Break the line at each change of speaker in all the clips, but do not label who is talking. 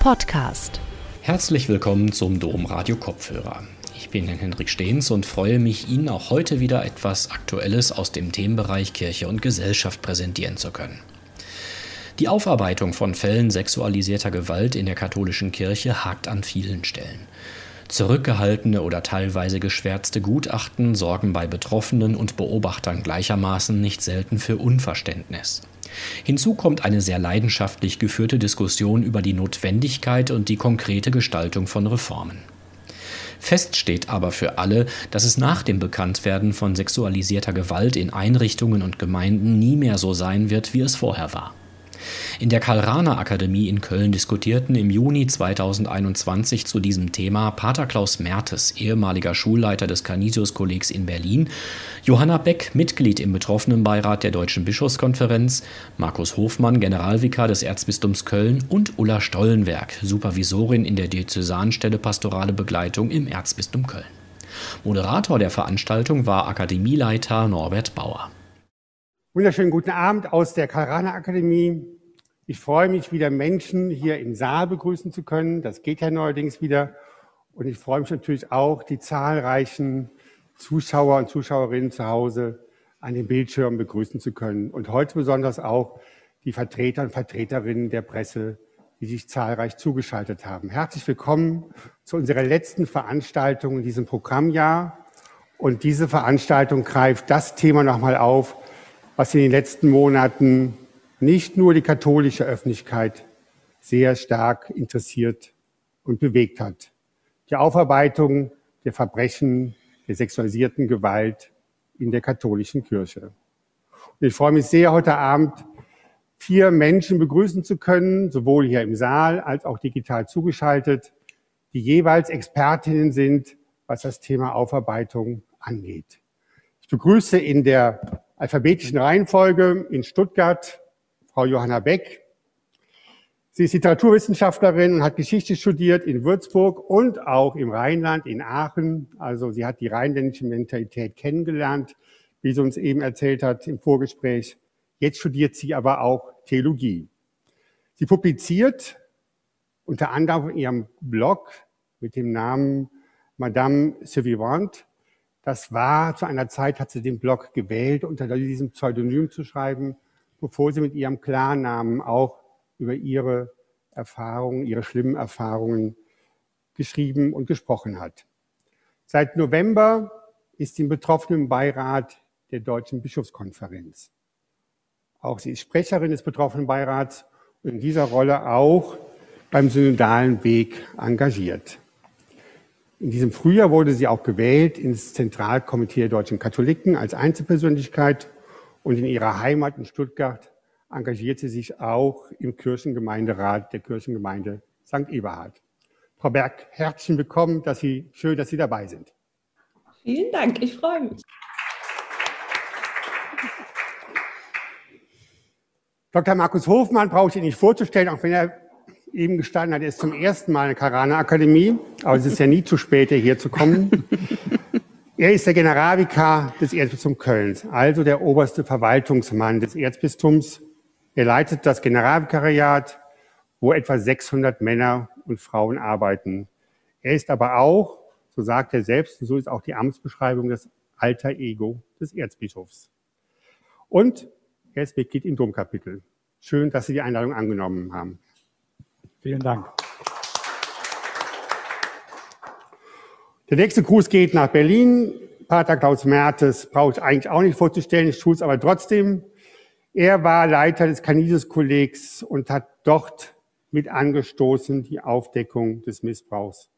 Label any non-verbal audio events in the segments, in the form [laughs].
Podcast.
Herzlich willkommen zum Dom Radio Kopfhörer. Ich bin Henrik Stehns und freue mich, Ihnen auch heute wieder etwas Aktuelles aus dem Themenbereich Kirche und Gesellschaft präsentieren zu können. Die Aufarbeitung von Fällen sexualisierter Gewalt in der katholischen Kirche hakt an vielen Stellen. Zurückgehaltene oder teilweise geschwärzte Gutachten sorgen bei Betroffenen und Beobachtern gleichermaßen nicht selten für Unverständnis. Hinzu kommt eine sehr leidenschaftlich geführte Diskussion über die Notwendigkeit und die konkrete Gestaltung von Reformen. Fest steht aber für alle, dass es nach dem Bekanntwerden von sexualisierter Gewalt in Einrichtungen und Gemeinden nie mehr so sein wird, wie es vorher war. In der Karl-Rahner-Akademie in Köln diskutierten im Juni 2021 zu diesem Thema Pater Klaus Mertes, ehemaliger Schulleiter des Canisius-Kollegs in Berlin, Johanna Beck, Mitglied im Betroffenenbeirat der Deutschen Bischofskonferenz, Markus Hofmann, Generalvikar des Erzbistums Köln und Ulla Stollenberg, Supervisorin in der Diözesanstelle Pastorale Begleitung im Erzbistum Köln. Moderator der Veranstaltung war Akademieleiter Norbert Bauer.
Wunderschönen guten Abend aus der Karana Akademie. Ich freue mich, wieder Menschen hier im Saal begrüßen zu können. Das geht ja neuerdings wieder. Und ich freue mich natürlich auch, die zahlreichen Zuschauer und Zuschauerinnen zu Hause an den Bildschirmen begrüßen zu können. Und heute besonders auch die Vertreter und Vertreterinnen der Presse, die sich zahlreich zugeschaltet haben. Herzlich willkommen zu unserer letzten Veranstaltung in diesem Programmjahr. Und diese Veranstaltung greift das Thema nochmal auf, was in den letzten Monaten nicht nur die katholische Öffentlichkeit sehr stark interessiert und bewegt hat. Die Aufarbeitung der Verbrechen der sexualisierten Gewalt in der katholischen Kirche. Und ich freue mich sehr, heute Abend vier Menschen begrüßen zu können, sowohl hier im Saal als auch digital zugeschaltet, die jeweils Expertinnen sind, was das Thema Aufarbeitung angeht. Ich begrüße in der alphabetischen Reihenfolge in Stuttgart Frau Johanna Beck. Sie ist Literaturwissenschaftlerin und hat Geschichte studiert in Würzburg und auch im Rheinland, in Aachen. Also sie hat die rheinländische Mentalität kennengelernt, wie sie uns eben erzählt hat im Vorgespräch. Jetzt studiert sie aber auch Theologie. Sie publiziert unter anderem in ihrem Blog mit dem Namen Madame Survivante das war zu einer Zeit, hat sie den Blog gewählt, unter diesem Pseudonym zu schreiben, bevor sie mit ihrem Klarnamen auch über ihre Erfahrungen, ihre schlimmen Erfahrungen geschrieben und gesprochen hat. Seit November ist sie im betroffenen Beirat der Deutschen Bischofskonferenz. Auch sie ist Sprecherin des betroffenen Beirats und in dieser Rolle auch beim synodalen Weg engagiert. In diesem Frühjahr wurde sie auch gewählt ins Zentralkomitee der deutschen Katholiken als Einzelpersönlichkeit und in ihrer Heimat in Stuttgart engagiert sie sich auch im Kirchengemeinderat der Kirchengemeinde St. Eberhard. Frau Berg, herzlich willkommen, dass Sie, schön, dass Sie dabei sind.
Vielen Dank, ich freue mich.
Dr. Markus Hofmann brauche ich Ihnen nicht vorzustellen, auch wenn er eben gestanden hat, er ist zum ersten Mal in der Karana-Akademie, aber es ist ja nie zu spät, hier zu kommen. [laughs] Er ist der Generalvikar des Erzbistums Kölns, also der oberste Verwaltungsmann des Erzbistums. Er leitet das Generalvikariat, wo etwa 600 Männer und Frauen arbeiten. Er ist aber auch, so sagt er selbst, und so ist auch die Amtsbeschreibung, das alter Ego des Erzbischofs. Und er ist Mitglied im Domkapitel. Schön, dass Sie die Einladung angenommen haben. Vielen Dank. Der nächste Gruß geht nach Berlin. Pater Klaus Mertes brauche ich eigentlich auch nicht vorzustellen, ich tue es aber trotzdem. Er war Leiter des Canisius-Kollegs und hat dort mit angestoßen die Aufdeckung des Missbrauchs.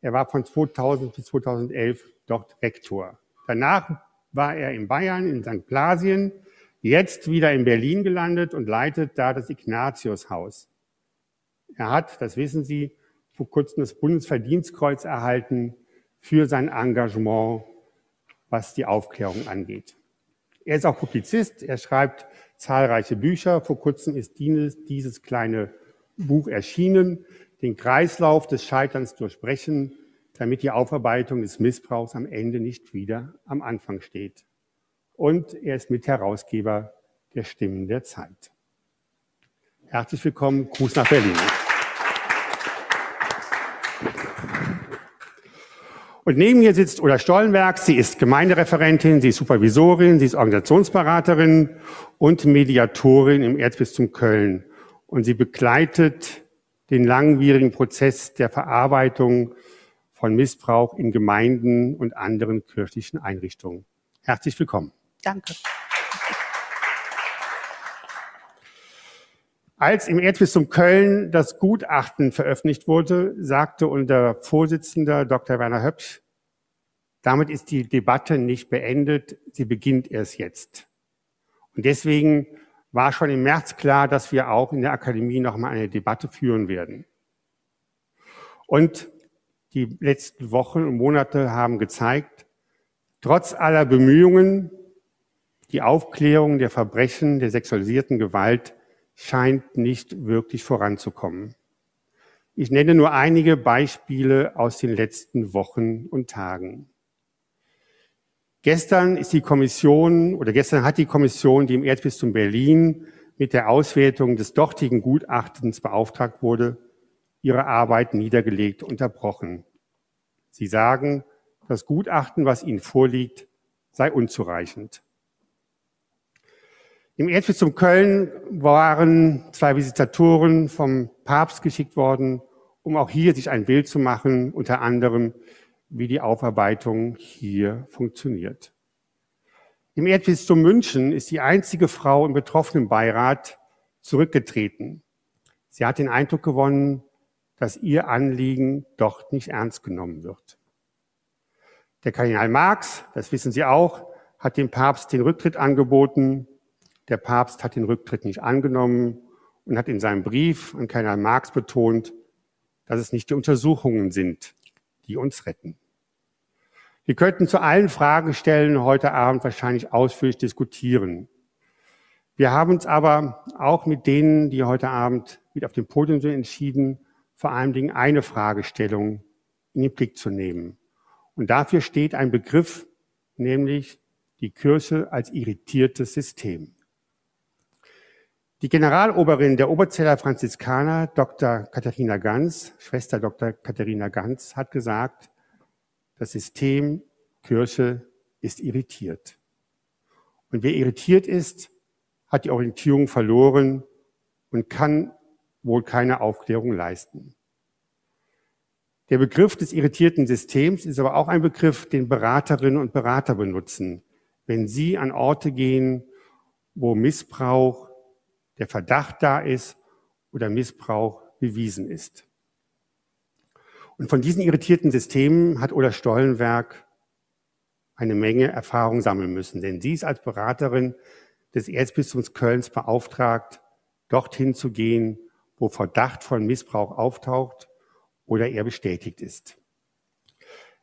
Er war von 2000 bis 2011 dort Rektor. Danach war er in Bayern, in St. Blasien, jetzt wieder in Berlin gelandet und leitet da das Ignatiushaus. Er hat, das wissen Sie, vor kurzem das Bundesverdienstkreuz erhalten für sein Engagement, was die Aufklärung angeht. Er ist auch Publizist, er schreibt zahlreiche Bücher. Vor kurzem ist dieses kleine Buch erschienen, den Kreislauf des Scheiterns durchbrechen, damit die Aufarbeitung des Missbrauchs am Ende nicht wieder am Anfang steht. Und er ist Mitherausgeber der Stimmen der Zeit. Herzlich willkommen, Gruß nach Berlin. Und neben mir sitzt Ulla Stollenberg. Sie ist Gemeindereferentin, sie ist Supervisorin, sie ist Organisationsberaterin und Mediatorin im Erzbistum Köln. Und sie begleitet den langwierigen Prozess der Verarbeitung von Missbrauch in Gemeinden und anderen kirchlichen Einrichtungen. Herzlich willkommen.
Danke.
Als im Erzbistum Köln das Gutachten veröffentlicht wurde, sagte unser Vorsitzender Dr. Werner Höpsch, damit ist die Debatte nicht beendet, sie beginnt erst jetzt. Und deswegen war schon im März klar, dass wir auch in der Akademie noch mal eine Debatte führen werden. Und die letzten Wochen und Monate haben gezeigt, trotz aller Bemühungen, die Aufklärung der Verbrechen der sexualisierten Gewalt scheint nicht wirklich voranzukommen. Ich nenne nur einige Beispiele aus den letzten Wochen und Tagen. Gestern ist die Kommission oder gestern hat die Kommission, die im Erzbistum Berlin mit der Auswertung des dortigen Gutachtens beauftragt wurde, ihre Arbeit niedergelegt, unterbrochen. Sie sagen, das Gutachten, was ihnen vorliegt, sei unzureichend. Im Erzbistum Köln waren zwei Visitatoren vom Papst geschickt worden, um auch hier sich ein Bild zu machen, unter anderem, wie die Aufarbeitung hier funktioniert. Im Erzbistum München ist die einzige Frau im betroffenen Beirat zurückgetreten. Sie hat den Eindruck gewonnen, dass ihr Anliegen dort nicht ernst genommen wird. Der Kardinal Marx, das wissen Sie auch, hat dem Papst den Rücktritt angeboten. Der Papst hat den Rücktritt nicht angenommen und hat in seinem Brief an Kardinal Marx betont, dass es nicht die Untersuchungen sind, die uns retten. Wir könnten zu allen Fragestellen heute Abend wahrscheinlich ausführlich diskutieren. Wir haben uns aber auch mit denen, die heute Abend mit auf dem Podium sind, entschieden, vor allen Dingen eine Fragestellung in den Blick zu nehmen. Und dafür steht ein Begriff, nämlich die Kirche als irritiertes System. Die Generaloberin der Oberzeller Franziskaner, Dr. Katharina Ganz, Schwester Dr. Katharina Ganz, hat gesagt, das System Kirche ist irritiert. Und wer irritiert ist, hat die Orientierung verloren und kann wohl keine Aufklärung leisten. Der Begriff des irritierten Systems ist aber auch ein Begriff, den Beraterinnen und Berater benutzen, wenn sie an Orte gehen, wo Missbrauch der Verdacht da ist oder Missbrauch bewiesen ist. Und von diesen irritierten Systemen hat Ola Stollenberg eine Menge Erfahrung sammeln müssen, denn sie ist als Beraterin des Erzbistums Kölns beauftragt, dorthin zu gehen, wo Verdacht von Missbrauch auftaucht oder er bestätigt ist.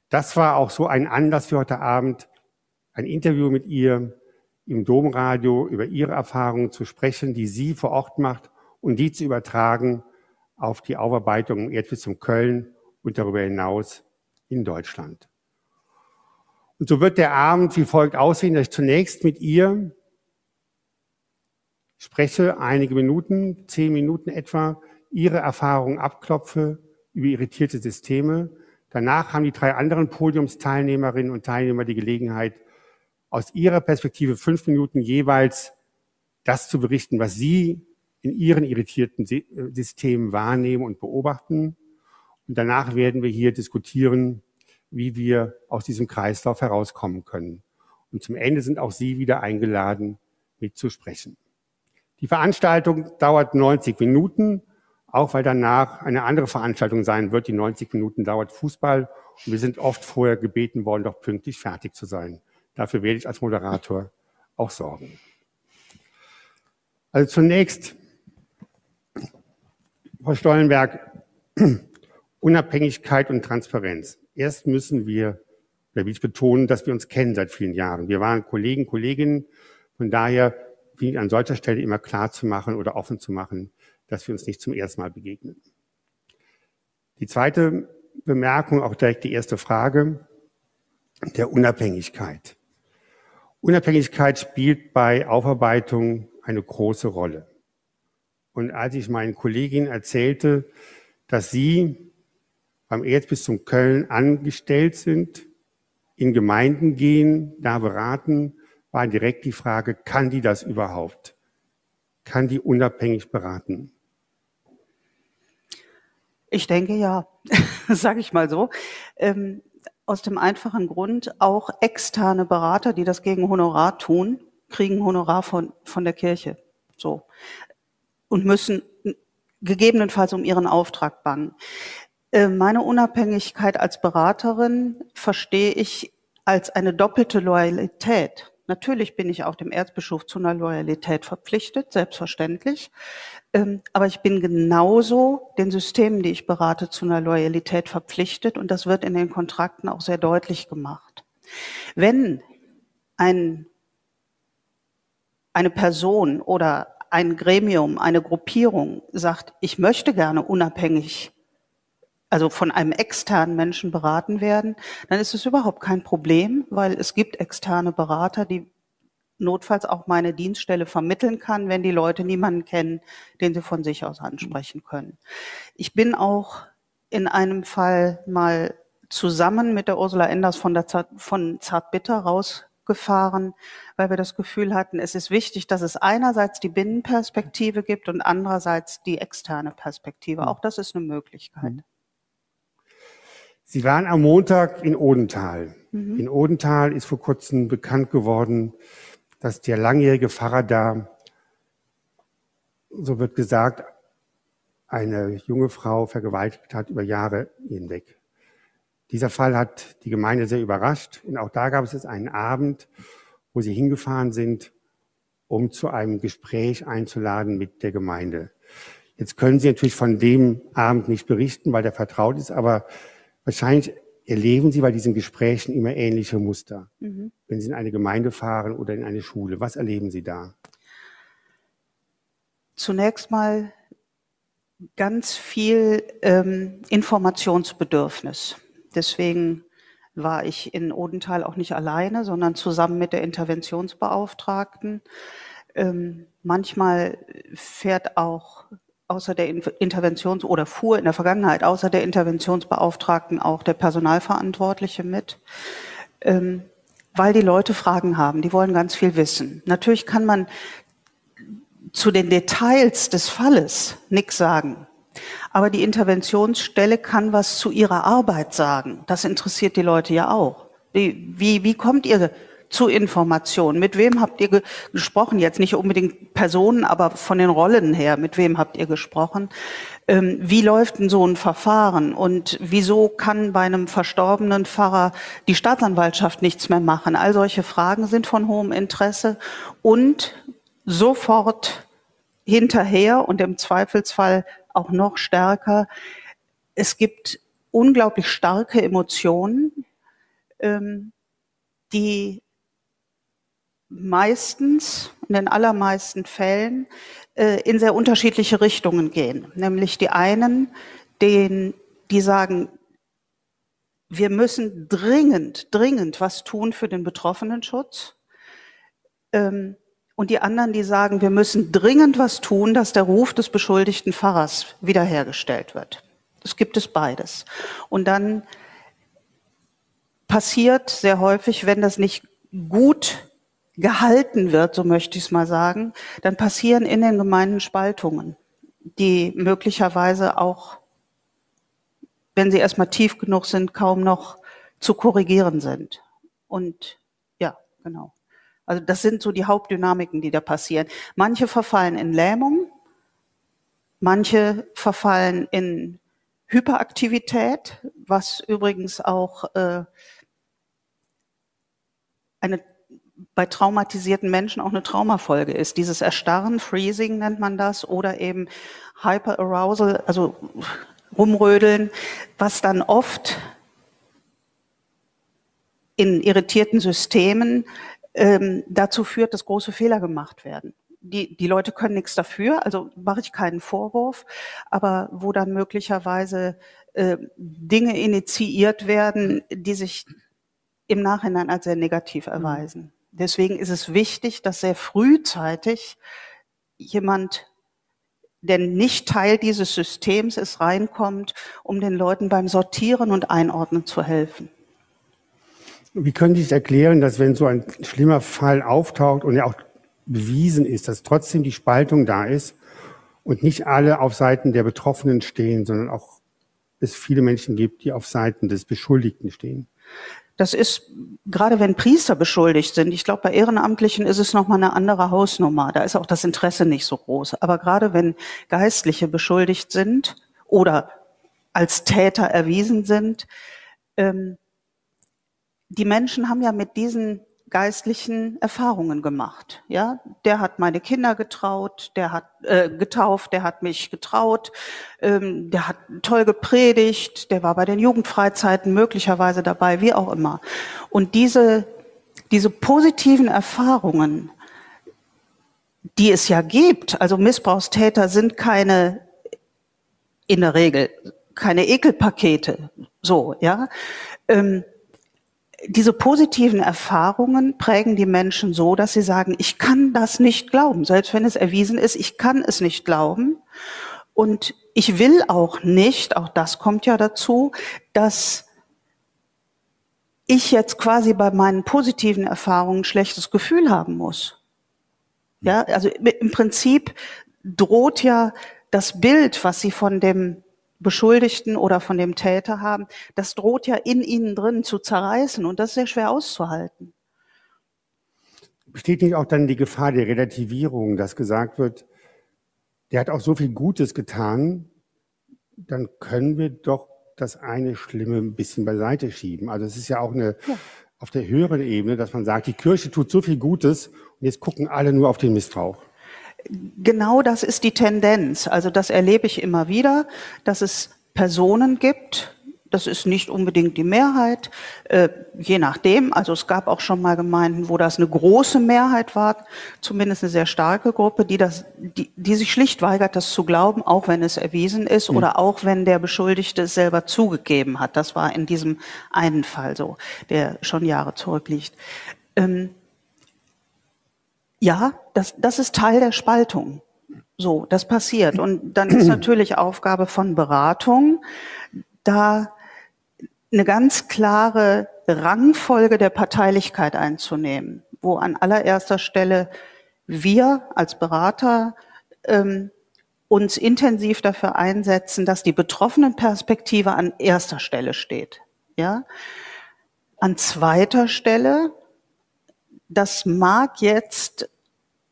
Das war auch so ein Anlass für heute Abend, ein Interview mit ihr im Domradio über ihre Erfahrungen zu sprechen, die sie vor Ort macht und die zu übertragen auf die Aufarbeitung im Erdbistum Köln und darüber hinaus in Deutschland. Und so wird der Abend wie folgt aussehen, dass ich zunächst mit ihr spreche, einige Minuten, zehn Minuten etwa, ihre Erfahrungen abklopfe über irritierte Systeme. Danach haben die drei anderen Podiumsteilnehmerinnen und Teilnehmer die Gelegenheit, aus Ihrer Perspektive fünf Minuten jeweils das zu berichten, was Sie in Ihren irritierten äh, Systemen wahrnehmen und beobachten. Und danach werden wir hier diskutieren, wie wir aus diesem Kreislauf herauskommen können. Und zum Ende sind auch Sie wieder eingeladen, mitzusprechen. Die Veranstaltung dauert 90 Minuten, auch weil danach eine andere Veranstaltung sein wird. Die 90 Minuten dauert Fußball und wir sind oft vorher gebeten worden, doch pünktlich fertig zu sein. Dafür werde ich als Moderator auch sorgen. Also zunächst, Frau Stollenberg, [clears throat] Unabhängigkeit und Transparenz. Erst müssen wir, oder will ich betonen, dass wir uns kennen seit vielen Jahren. Wir waren Kollegen, Kolleginnen. Von daher bin ich an solcher Stelle immer klar zu machen oder offen zu machen, dass wir uns nicht zum ersten Mal begegnen. Die zweite Bemerkung, auch direkt die erste Frage, der Unabhängigkeit. Unabhängigkeit spielt bei Aufarbeitung eine große Rolle. Und als ich meinen Kolleginnen erzählte, dass sie beim Erzbistum Köln angestellt sind, in Gemeinden gehen, da beraten, war direkt die Frage, kann die das überhaupt? Kann die unabhängig beraten?
Ich denke ja, [laughs] sage ich mal so. Ähm, aus dem einfachen Grund, auch externe Berater, die das gegen Honorar tun, kriegen Honorar von, von der Kirche. So. Und müssen gegebenenfalls um ihren Auftrag bangen. Äh, meine Unabhängigkeit als Beraterin verstehe ich als eine doppelte Loyalität. Natürlich bin ich auch dem Erzbischof zu einer Loyalität verpflichtet, selbstverständlich. Ähm, aber ich bin genauso den Systemen, die ich berate, zu einer Loyalität verpflichtet. Und das wird in den Kontrakten auch sehr deutlich gemacht. Wenn ein, eine Person oder ein Gremium, eine Gruppierung sagt, ich möchte gerne unabhängig also von einem externen Menschen beraten werden, dann ist es überhaupt kein Problem, weil es gibt externe Berater, die notfalls auch meine Dienststelle vermitteln kann, wenn die Leute niemanden kennen, den sie von sich aus ansprechen können. Ich bin auch in einem Fall mal zusammen mit der Ursula Enders von, der Zart, von Zartbitter rausgefahren, weil wir das Gefühl hatten, es ist wichtig, dass es einerseits die Binnenperspektive gibt und andererseits die externe Perspektive. Auch das ist eine Möglichkeit.
Sie waren am Montag in Odenthal. Mhm. In Odenthal ist vor kurzem bekannt geworden, dass der langjährige Pfarrer da, so wird gesagt, eine junge Frau vergewaltigt hat über Jahre hinweg. Dieser Fall hat die Gemeinde sehr überrascht und auch da gab es jetzt einen Abend, wo sie hingefahren sind, um zu einem Gespräch einzuladen mit der Gemeinde. Jetzt können Sie natürlich von dem Abend nicht berichten, weil der vertraut ist, aber Wahrscheinlich erleben Sie bei diesen Gesprächen immer ähnliche Muster. Mhm. Wenn Sie in eine Gemeinde fahren oder in eine Schule, was erleben Sie da?
Zunächst mal ganz viel ähm, Informationsbedürfnis. Deswegen war ich in Odenthal auch nicht alleine, sondern zusammen mit der Interventionsbeauftragten. Ähm, manchmal fährt auch außer der Interventions- oder fuhr in der Vergangenheit außer der Interventionsbeauftragten auch der Personalverantwortliche mit, ähm, weil die Leute Fragen haben, die wollen ganz viel wissen. Natürlich kann man zu den Details des Falles nichts sagen. Aber die Interventionsstelle kann was zu ihrer Arbeit sagen. Das interessiert die Leute ja auch. Wie, wie, wie kommt ihr zu Informationen? Mit wem habt ihr ge gesprochen? Jetzt nicht unbedingt Personen, aber von den Rollen her, mit wem habt ihr gesprochen? Ähm, wie läuft denn so ein Verfahren? Und wieso kann bei einem verstorbenen Pfarrer die Staatsanwaltschaft nichts mehr machen? All solche Fragen sind von hohem Interesse und sofort hinterher und im Zweifelsfall auch noch stärker. Es gibt unglaublich starke Emotionen, ähm, die meistens, in den allermeisten Fällen, äh, in sehr unterschiedliche Richtungen gehen. Nämlich die einen, den, die sagen, wir müssen dringend, dringend was tun für den Betroffenenschutz. Ähm, und die anderen, die sagen, wir müssen dringend was tun, dass der Ruf des beschuldigten Pfarrers wiederhergestellt wird. Es gibt es beides. Und dann passiert sehr häufig, wenn das nicht gut gehalten wird, so möchte ich es mal sagen, dann passieren in den Gemeinden Spaltungen, die möglicherweise auch, wenn sie erstmal tief genug sind, kaum noch zu korrigieren sind. Und ja, genau. Also das sind so die Hauptdynamiken, die da passieren. Manche verfallen in Lähmung, manche verfallen in Hyperaktivität, was übrigens auch äh, eine bei traumatisierten Menschen auch eine Traumafolge ist. Dieses Erstarren, Freezing nennt man das, oder eben Hyperarousal, also rumrödeln, was dann oft in irritierten Systemen ähm, dazu führt, dass große Fehler gemacht werden. Die, die Leute können nichts dafür, also mache ich keinen Vorwurf, aber wo dann möglicherweise äh, Dinge initiiert werden, die sich im Nachhinein als sehr negativ erweisen. Deswegen ist es wichtig, dass sehr frühzeitig jemand denn nicht Teil dieses Systems ist, reinkommt, um den Leuten beim Sortieren und Einordnen zu helfen.
Wie können Sie sich erklären, dass wenn so ein schlimmer Fall auftaucht und ja auch bewiesen ist, dass trotzdem die Spaltung da ist und nicht alle auf Seiten der Betroffenen stehen, sondern auch es viele Menschen gibt, die auf Seiten des Beschuldigten stehen?
Das ist, gerade wenn Priester beschuldigt sind, ich glaube, bei Ehrenamtlichen ist es nochmal eine andere Hausnummer. Da ist auch das Interesse nicht so groß. Aber gerade wenn Geistliche beschuldigt sind oder als Täter erwiesen sind, ähm, die Menschen haben ja mit diesen geistlichen Erfahrungen gemacht. Ja, der hat meine Kinder getraut, der hat äh, getauft, der hat mich getraut, ähm, der hat toll gepredigt, der war bei den Jugendfreizeiten möglicherweise dabei, wie auch immer. Und diese diese positiven Erfahrungen, die es ja gibt, also Missbrauchstäter sind keine in der Regel keine Ekelpakete, so ja. Ähm, diese positiven Erfahrungen prägen die Menschen so, dass sie sagen, ich kann das nicht glauben, selbst wenn es erwiesen ist, ich kann es nicht glauben. Und ich will auch nicht, auch das kommt ja dazu, dass ich jetzt quasi bei meinen positiven Erfahrungen ein schlechtes Gefühl haben muss. Ja, also im Prinzip droht ja das Bild, was sie von dem Beschuldigten oder von dem Täter haben, das droht ja in ihnen drin zu zerreißen und das ist sehr schwer auszuhalten.
Besteht nicht auch dann die Gefahr der Relativierung, dass gesagt wird, der hat auch so viel Gutes getan, dann können wir doch das eine Schlimme ein bisschen beiseite schieben. Also es ist ja auch eine ja. auf der höheren Ebene, dass man sagt, die Kirche tut so viel Gutes und jetzt gucken alle nur auf den Missbrauch
genau das ist die Tendenz. Also das erlebe ich immer wieder, dass es Personen gibt, das ist nicht unbedingt die Mehrheit, äh, je nachdem. Also es gab auch schon mal Gemeinden, wo das eine große Mehrheit war, zumindest eine sehr starke Gruppe, die das, die, die sich schlicht weigert, das zu glauben, auch wenn es erwiesen ist mhm. oder auch wenn der Beschuldigte es selber zugegeben hat. Das war in diesem einen Fall so, der schon Jahre zurückliegt. Ähm, ja, das, das ist Teil der Spaltung. So, das passiert. Und dann ist natürlich Aufgabe von Beratung, da eine ganz klare Rangfolge der Parteilichkeit einzunehmen, wo an allererster Stelle wir als Berater ähm, uns intensiv dafür einsetzen, dass die betroffenen Perspektive an erster Stelle steht. Ja? An zweiter Stelle, das mag jetzt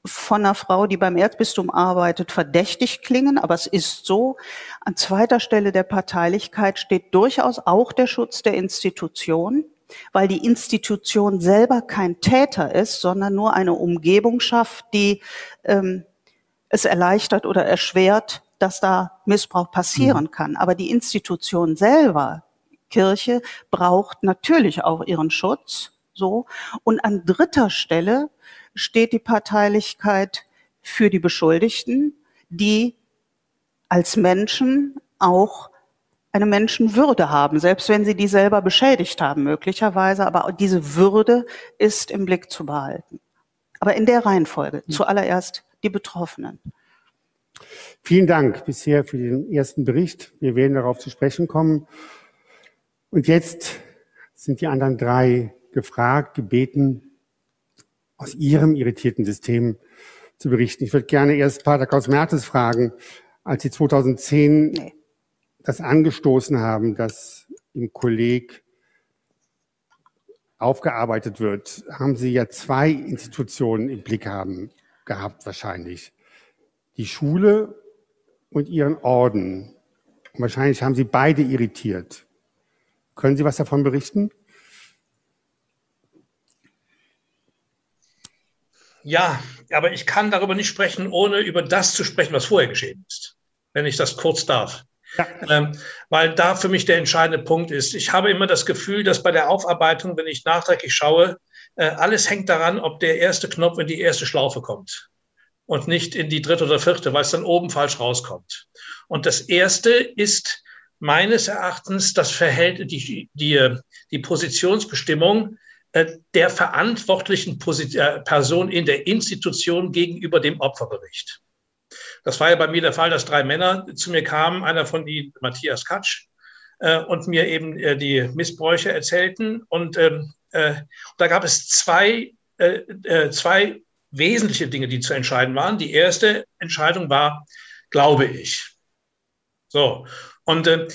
von einer Frau, die beim Erzbistum arbeitet, verdächtig klingen, aber es ist so. An zweiter Stelle der Parteilichkeit steht durchaus auch der Schutz der Institution, weil die Institution selber kein Täter ist, sondern nur eine Umgebung schafft, die ähm, es erleichtert oder erschwert, dass da Missbrauch passieren mhm. kann. Aber die Institution selber, Kirche, braucht natürlich auch ihren Schutz. So. Und an dritter Stelle steht die Parteilichkeit für die Beschuldigten, die als Menschen auch eine Menschenwürde haben, selbst wenn sie die selber beschädigt haben, möglicherweise. Aber diese Würde ist im Blick zu behalten. Aber in der Reihenfolge. Mhm. Zuallererst die Betroffenen.
Vielen Dank bisher für den ersten Bericht. Wir werden darauf zu sprechen kommen. Und jetzt sind die anderen drei gefragt, gebeten, aus Ihrem irritierten System zu berichten. Ich würde gerne erst Pater Klaus Mertes fragen, als Sie 2010 nee. das angestoßen haben, dass im Kolleg aufgearbeitet wird, haben Sie ja zwei Institutionen im Blick haben, gehabt wahrscheinlich. Die Schule und Ihren Orden. Und wahrscheinlich haben Sie beide irritiert. Können Sie was davon berichten?
Ja, aber ich kann darüber nicht sprechen, ohne über das zu sprechen, was vorher geschehen ist, wenn ich das kurz darf. Ja. Ähm, weil da für mich der entscheidende Punkt ist. Ich habe immer das Gefühl, dass bei der Aufarbeitung, wenn ich nachträglich schaue, äh, alles hängt daran, ob der erste Knopf in die erste Schlaufe kommt und nicht in die dritte oder vierte, weil es dann oben falsch rauskommt. Und das erste ist meines Erachtens das Verhältnis, die, die, die Positionsbestimmung äh, der verantwortlichen äh, Person in der Institution gegenüber dem Opferbericht. Das war ja bei mir der Fall, dass drei Männer zu mir kamen, einer von die Matthias Katsch, äh, und mir eben äh, die Missbräuche erzählten. Und ähm, äh, da gab es zwei, äh, äh, zwei wesentliche Dinge, die zu entscheiden waren. Die erste Entscheidung war, glaube ich. So. Und äh,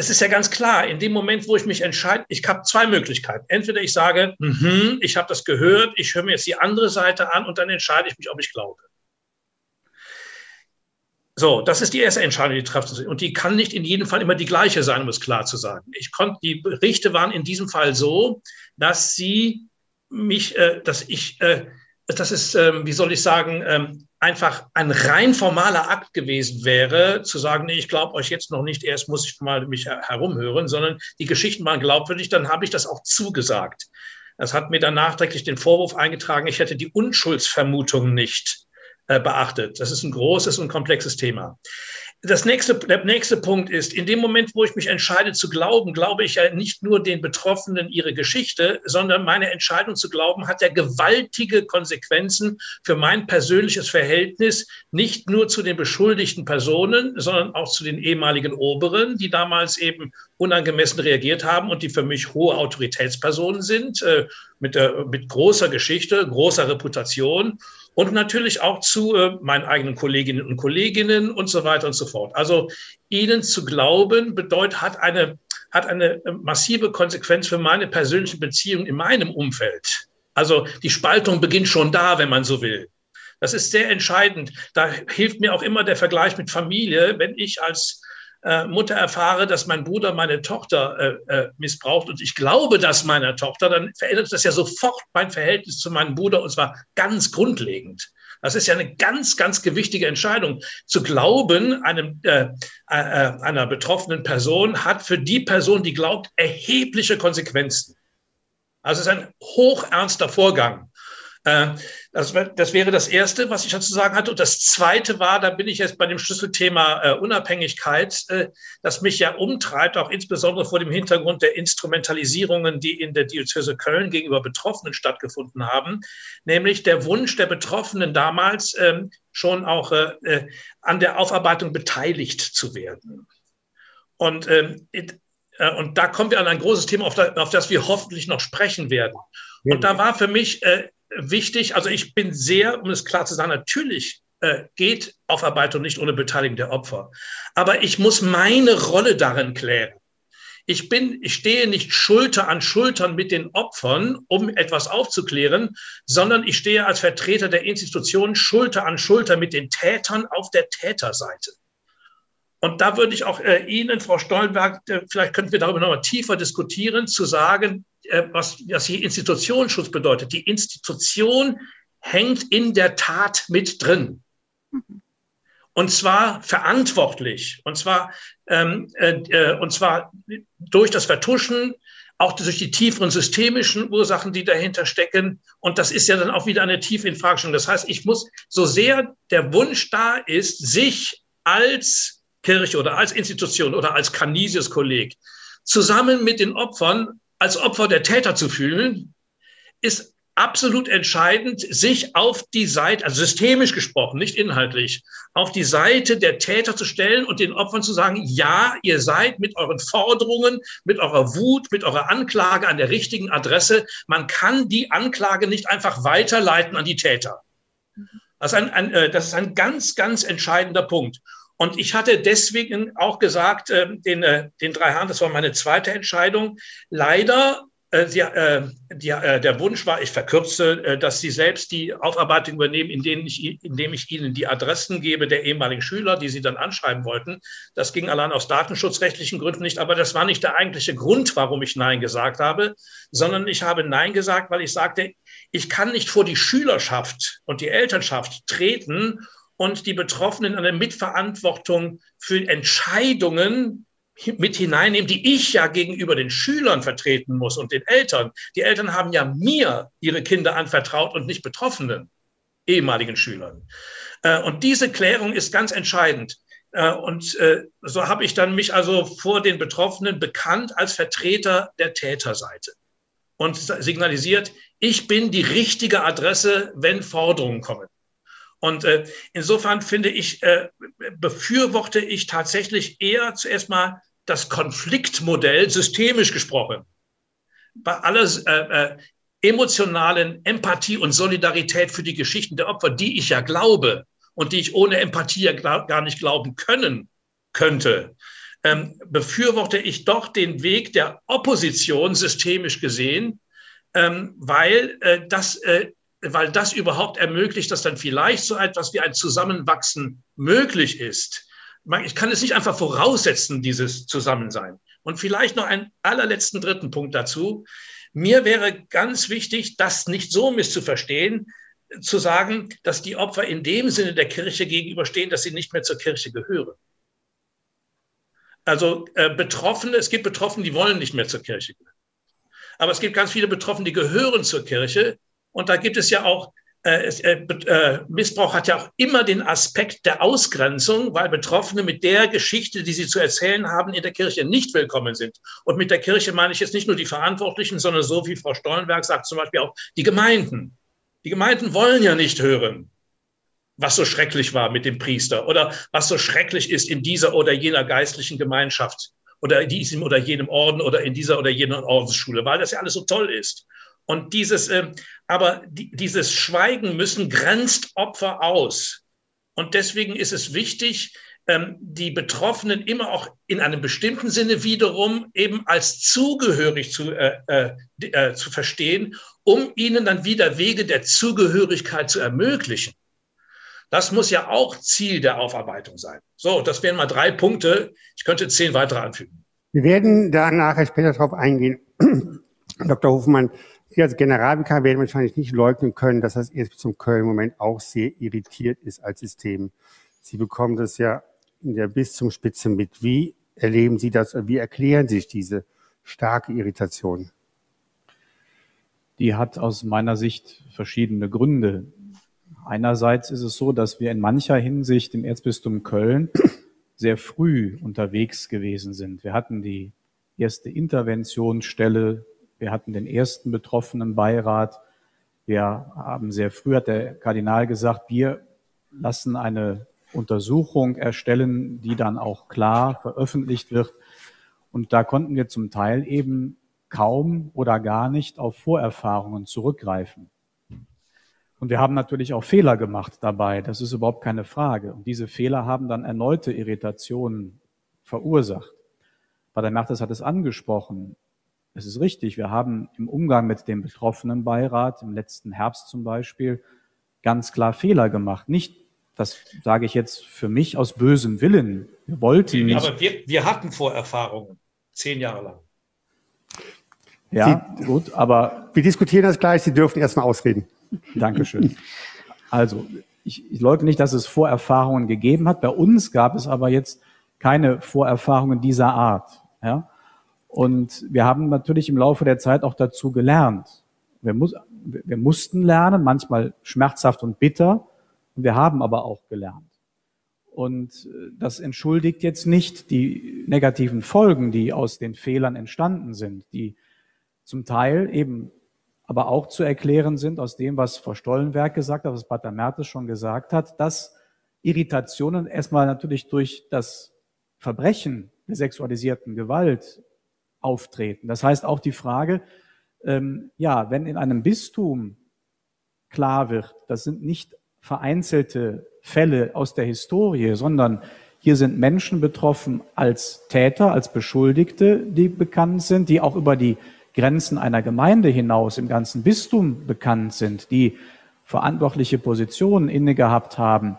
es ist ja ganz klar, in dem Moment, wo ich mich entscheide, ich habe zwei Möglichkeiten. Entweder ich sage, mm ich habe das gehört, ich höre mir jetzt die andere Seite an und dann entscheide ich mich, ob ich glaube. So, das ist die erste Entscheidung, die treffen. Und die kann nicht in jedem Fall immer die gleiche sein, um es klar zu sagen. Ich konnte, die Berichte waren in diesem Fall so, dass sie mich, äh, dass ich, äh, das ist, äh, wie soll ich sagen, ähm, einfach ein rein formaler Akt gewesen wäre, zu sagen, nee, ich glaube euch jetzt noch nicht, erst muss ich mal mich herumhören, sondern die Geschichten waren glaubwürdig, dann habe ich das auch zugesagt. Das hat mir dann nachträglich den Vorwurf eingetragen, ich hätte die Unschuldsvermutung nicht äh, beachtet. Das ist ein großes und komplexes Thema. Das nächste, der nächste Punkt ist, in dem Moment, wo ich mich entscheide zu glauben, glaube ich ja nicht nur den Betroffenen ihre Geschichte, sondern meine Entscheidung zu glauben hat ja gewaltige Konsequenzen für mein persönliches Verhältnis, nicht nur zu den beschuldigten Personen, sondern auch zu den ehemaligen Oberen, die damals eben unangemessen reagiert haben und die für mich hohe Autoritätspersonen sind, äh, mit, der, mit großer Geschichte, großer Reputation und natürlich auch zu äh, meinen eigenen Kolleginnen und Kolleginnen und so weiter und so fort. Also ihnen zu glauben bedeutet, hat eine, hat eine massive Konsequenz für meine persönlichen Beziehungen in meinem Umfeld. Also die Spaltung beginnt schon da, wenn man so will. Das ist sehr entscheidend. Da hilft mir auch immer der Vergleich mit Familie. Wenn ich als äh, Mutter erfahre, dass mein Bruder meine Tochter äh, äh, missbraucht und ich glaube das meiner Tochter, dann verändert das ja sofort mein Verhältnis zu meinem Bruder und zwar ganz grundlegend. Das ist ja eine ganz, ganz gewichtige Entscheidung. Zu glauben, einem, äh, äh, einer betroffenen Person hat für die Person, die glaubt, erhebliche Konsequenzen. Also es ist ein hochernster Vorgang. Äh, das, das, wäre das Erste, was ich dazu sagen hatte. Und das Zweite war, da bin ich jetzt bei dem Schlüsselthema äh, Unabhängigkeit, äh, das mich ja umtreibt, auch insbesondere vor dem Hintergrund der Instrumentalisierungen, die in der Diözese Köln gegenüber Betroffenen stattgefunden haben, nämlich der Wunsch der Betroffenen damals ähm, schon auch an der Aufarbeitung beteiligt zu werden. Und ähm, äh, und da kommen wir an ein großes Thema, auf, das, auf das wir hoffentlich noch sprechen werden. Und da war für mich äh, wichtig, also ich bin sehr, um es klar zu sagen, natürlich äh, geht Aufarbeitung nicht ohne Beteiligung der Opfer. Aber ich muss meine Rolle darin klären. Ich bin, ich stehe nicht Schulter an Schultern mit den Opfern, um etwas aufzuklären, sondern ich stehe als Vertreter der Institution Schulter an Schulter mit den Tätern auf der Täterseite. Und da würde ich auch äh, Ihnen, Frau Stollenberg, äh, vielleicht könnten wir darüber noch mal tiefer diskutieren, zu sagen, was, was hier Institutionsschutz bedeutet. Die Institution hängt in der Tat mit drin. Und zwar verantwortlich. Und zwar, ähm, äh, äh, und zwar durch das Vertuschen, auch durch die tieferen systemischen Ursachen, die dahinter stecken. Und das ist ja dann auch wieder eine tiefe Infragestellung. Das heißt, ich muss, so sehr der Wunsch da ist, sich als Kirche oder als Institution oder als Canisius-Kolleg zusammen mit den Opfern als Opfer der Täter zu fühlen, ist absolut entscheidend, sich auf die Seite, also systemisch gesprochen, nicht inhaltlich, auf die Seite der Täter zu stellen und den Opfern zu sagen, ja, ihr seid mit euren Forderungen, mit eurer Wut, mit eurer Anklage an der richtigen Adresse. Man kann die Anklage nicht einfach weiterleiten an die Täter. Das ist ein, ein, äh, das ist ein ganz, ganz entscheidender Punkt. Und ich hatte deswegen auch gesagt, äh, den, äh, den drei Herren, das war meine zweite Entscheidung, leider äh, die, äh, die, äh, der Wunsch war, ich verkürze, äh, dass Sie selbst die Aufarbeitung übernehmen, indem ich, indem ich Ihnen die Adressen gebe der ehemaligen Schüler, die Sie dann anschreiben wollten. Das ging allein aus datenschutzrechtlichen Gründen nicht, aber das war nicht der eigentliche Grund, warum ich Nein gesagt habe, sondern ich habe Nein gesagt, weil ich sagte, ich kann nicht vor die Schülerschaft und die Elternschaft treten und die Betroffenen eine Mitverantwortung für Entscheidungen mit hineinnehmen, die ich ja gegenüber den Schülern vertreten muss und den Eltern. Die Eltern haben ja mir ihre Kinder anvertraut und nicht Betroffenen, ehemaligen Schülern. Äh, und diese Klärung ist ganz entscheidend. Äh, und äh, so habe ich dann mich also vor den Betroffenen bekannt als Vertreter der Täterseite und signalisiert, ich bin die richtige Adresse, wenn Forderungen kommen. Und äh, insofern finde ich, äh, befürworte ich tatsächlich eher zuerst mal das Konfliktmodell systemisch gesprochen. Bei aller äh, äh, emotionalen Empathie und Solidarität für die Geschichten der Opfer, die ich ja glaube und die ich ohne Empathie ja gar nicht glauben können könnte, ähm, befürworte ich doch den Weg der Opposition systemisch gesehen, ähm, weil äh, das äh, weil das überhaupt ermöglicht, dass dann vielleicht so etwas wie ein Zusammenwachsen möglich ist. Ich kann es nicht einfach voraussetzen, dieses Zusammensein. Und vielleicht noch einen allerletzten dritten Punkt dazu. Mir wäre ganz wichtig, das nicht so misszuverstehen, zu sagen, dass die Opfer in dem Sinne der Kirche gegenüberstehen, dass sie nicht mehr zur Kirche gehören. Also äh, Betroffene, es gibt Betroffene, die wollen nicht mehr zur Kirche gehören. Aber es gibt ganz viele Betroffene, die gehören zur Kirche, und da gibt es ja auch, äh, äh, äh, Missbrauch hat ja auch immer den Aspekt der Ausgrenzung, weil Betroffene mit der Geschichte, die sie zu erzählen haben, in der Kirche nicht willkommen sind. Und mit der Kirche meine ich jetzt nicht nur die Verantwortlichen, sondern so wie Frau Stollenberg sagt, zum Beispiel auch die Gemeinden. Die Gemeinden wollen ja nicht hören, was so schrecklich war mit dem Priester oder was so schrecklich ist in dieser oder jener geistlichen Gemeinschaft oder in diesem oder jenem Orden oder in dieser oder jener Ordensschule, weil das ja alles so toll ist. Und dieses, äh, aber die, dieses Schweigen müssen grenzt Opfer aus. Und deswegen ist es wichtig, ähm, die Betroffenen immer auch in einem bestimmten Sinne wiederum eben als zugehörig zu, äh, äh, äh, zu verstehen, um ihnen dann wieder Wege der Zugehörigkeit zu ermöglichen. Das muss ja auch Ziel der Aufarbeitung sein. So, das wären mal drei Punkte. Ich könnte zehn weitere anfügen.
Wir werden da nachher später darauf eingehen. [clears throat] Dr. Hofmann, Sie als Generalvikar werden wahrscheinlich nicht leugnen können, dass das Erzbistum Köln im Moment auch sehr irritiert ist als System. Sie bekommen das ja in der Bistumsspitze mit. Wie erleben Sie das? Wie erklären sich diese starke Irritation?
Die hat aus meiner Sicht verschiedene Gründe. Einerseits ist es so, dass wir in mancher Hinsicht im Erzbistum Köln sehr früh unterwegs gewesen sind. Wir hatten die erste Interventionsstelle wir hatten den ersten betroffenen Beirat. Wir haben sehr früh, hat der Kardinal gesagt, wir lassen eine Untersuchung erstellen, die dann auch klar veröffentlicht wird. Und da konnten wir zum Teil eben kaum oder gar nicht auf Vorerfahrungen zurückgreifen. Und wir haben natürlich auch Fehler gemacht dabei, das ist überhaupt keine Frage. Und diese Fehler haben dann erneute Irritationen verursacht. Pater Mertes hat es angesprochen. Es ist richtig, wir haben im Umgang mit dem betroffenen Beirat im letzten Herbst zum Beispiel ganz klar Fehler gemacht. Nicht, das sage ich jetzt für mich aus bösem Willen. Wir wollten nicht.
Aber wir, wir hatten Vorerfahrungen, zehn Jahre lang.
Ja, Sie, gut, aber. Wir diskutieren das gleich, Sie dürfen erstmal ausreden.
Dankeschön. Also, ich, ich leugne nicht, dass es Vorerfahrungen gegeben hat. Bei uns gab es aber jetzt keine Vorerfahrungen dieser Art. Ja? Und wir haben natürlich im Laufe der Zeit auch dazu gelernt. Wir, muss, wir mussten lernen, manchmal schmerzhaft und bitter. Und wir haben aber auch gelernt. Und äh, das entschuldigt jetzt nicht die negativen Folgen, die aus den Fehlern entstanden sind, die zum Teil eben aber auch zu erklären sind aus dem, was Frau Stollenberg gesagt hat, was Pater Mertes schon gesagt hat, dass Irritationen erstmal natürlich durch das Verbrechen der sexualisierten Gewalt auftreten. Das heißt auch die Frage, ähm, ja, wenn in einem Bistum klar wird, das sind nicht vereinzelte Fälle aus der Historie, sondern hier sind Menschen betroffen als Täter, als Beschuldigte, die bekannt sind, die auch über die Grenzen einer Gemeinde hinaus im ganzen Bistum bekannt sind, die verantwortliche Positionen inne gehabt haben,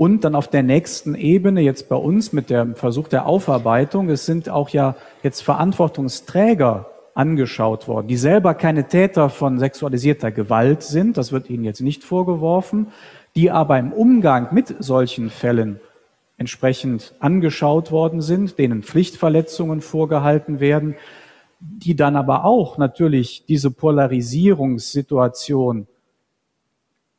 und dann auf der nächsten Ebene, jetzt bei uns mit dem Versuch der Aufarbeitung, es sind auch ja jetzt Verantwortungsträger angeschaut worden, die selber keine Täter von sexualisierter Gewalt sind, das wird ihnen jetzt nicht vorgeworfen, die aber im Umgang mit solchen Fällen entsprechend angeschaut worden sind, denen Pflichtverletzungen vorgehalten werden, die dann aber auch natürlich diese Polarisierungssituation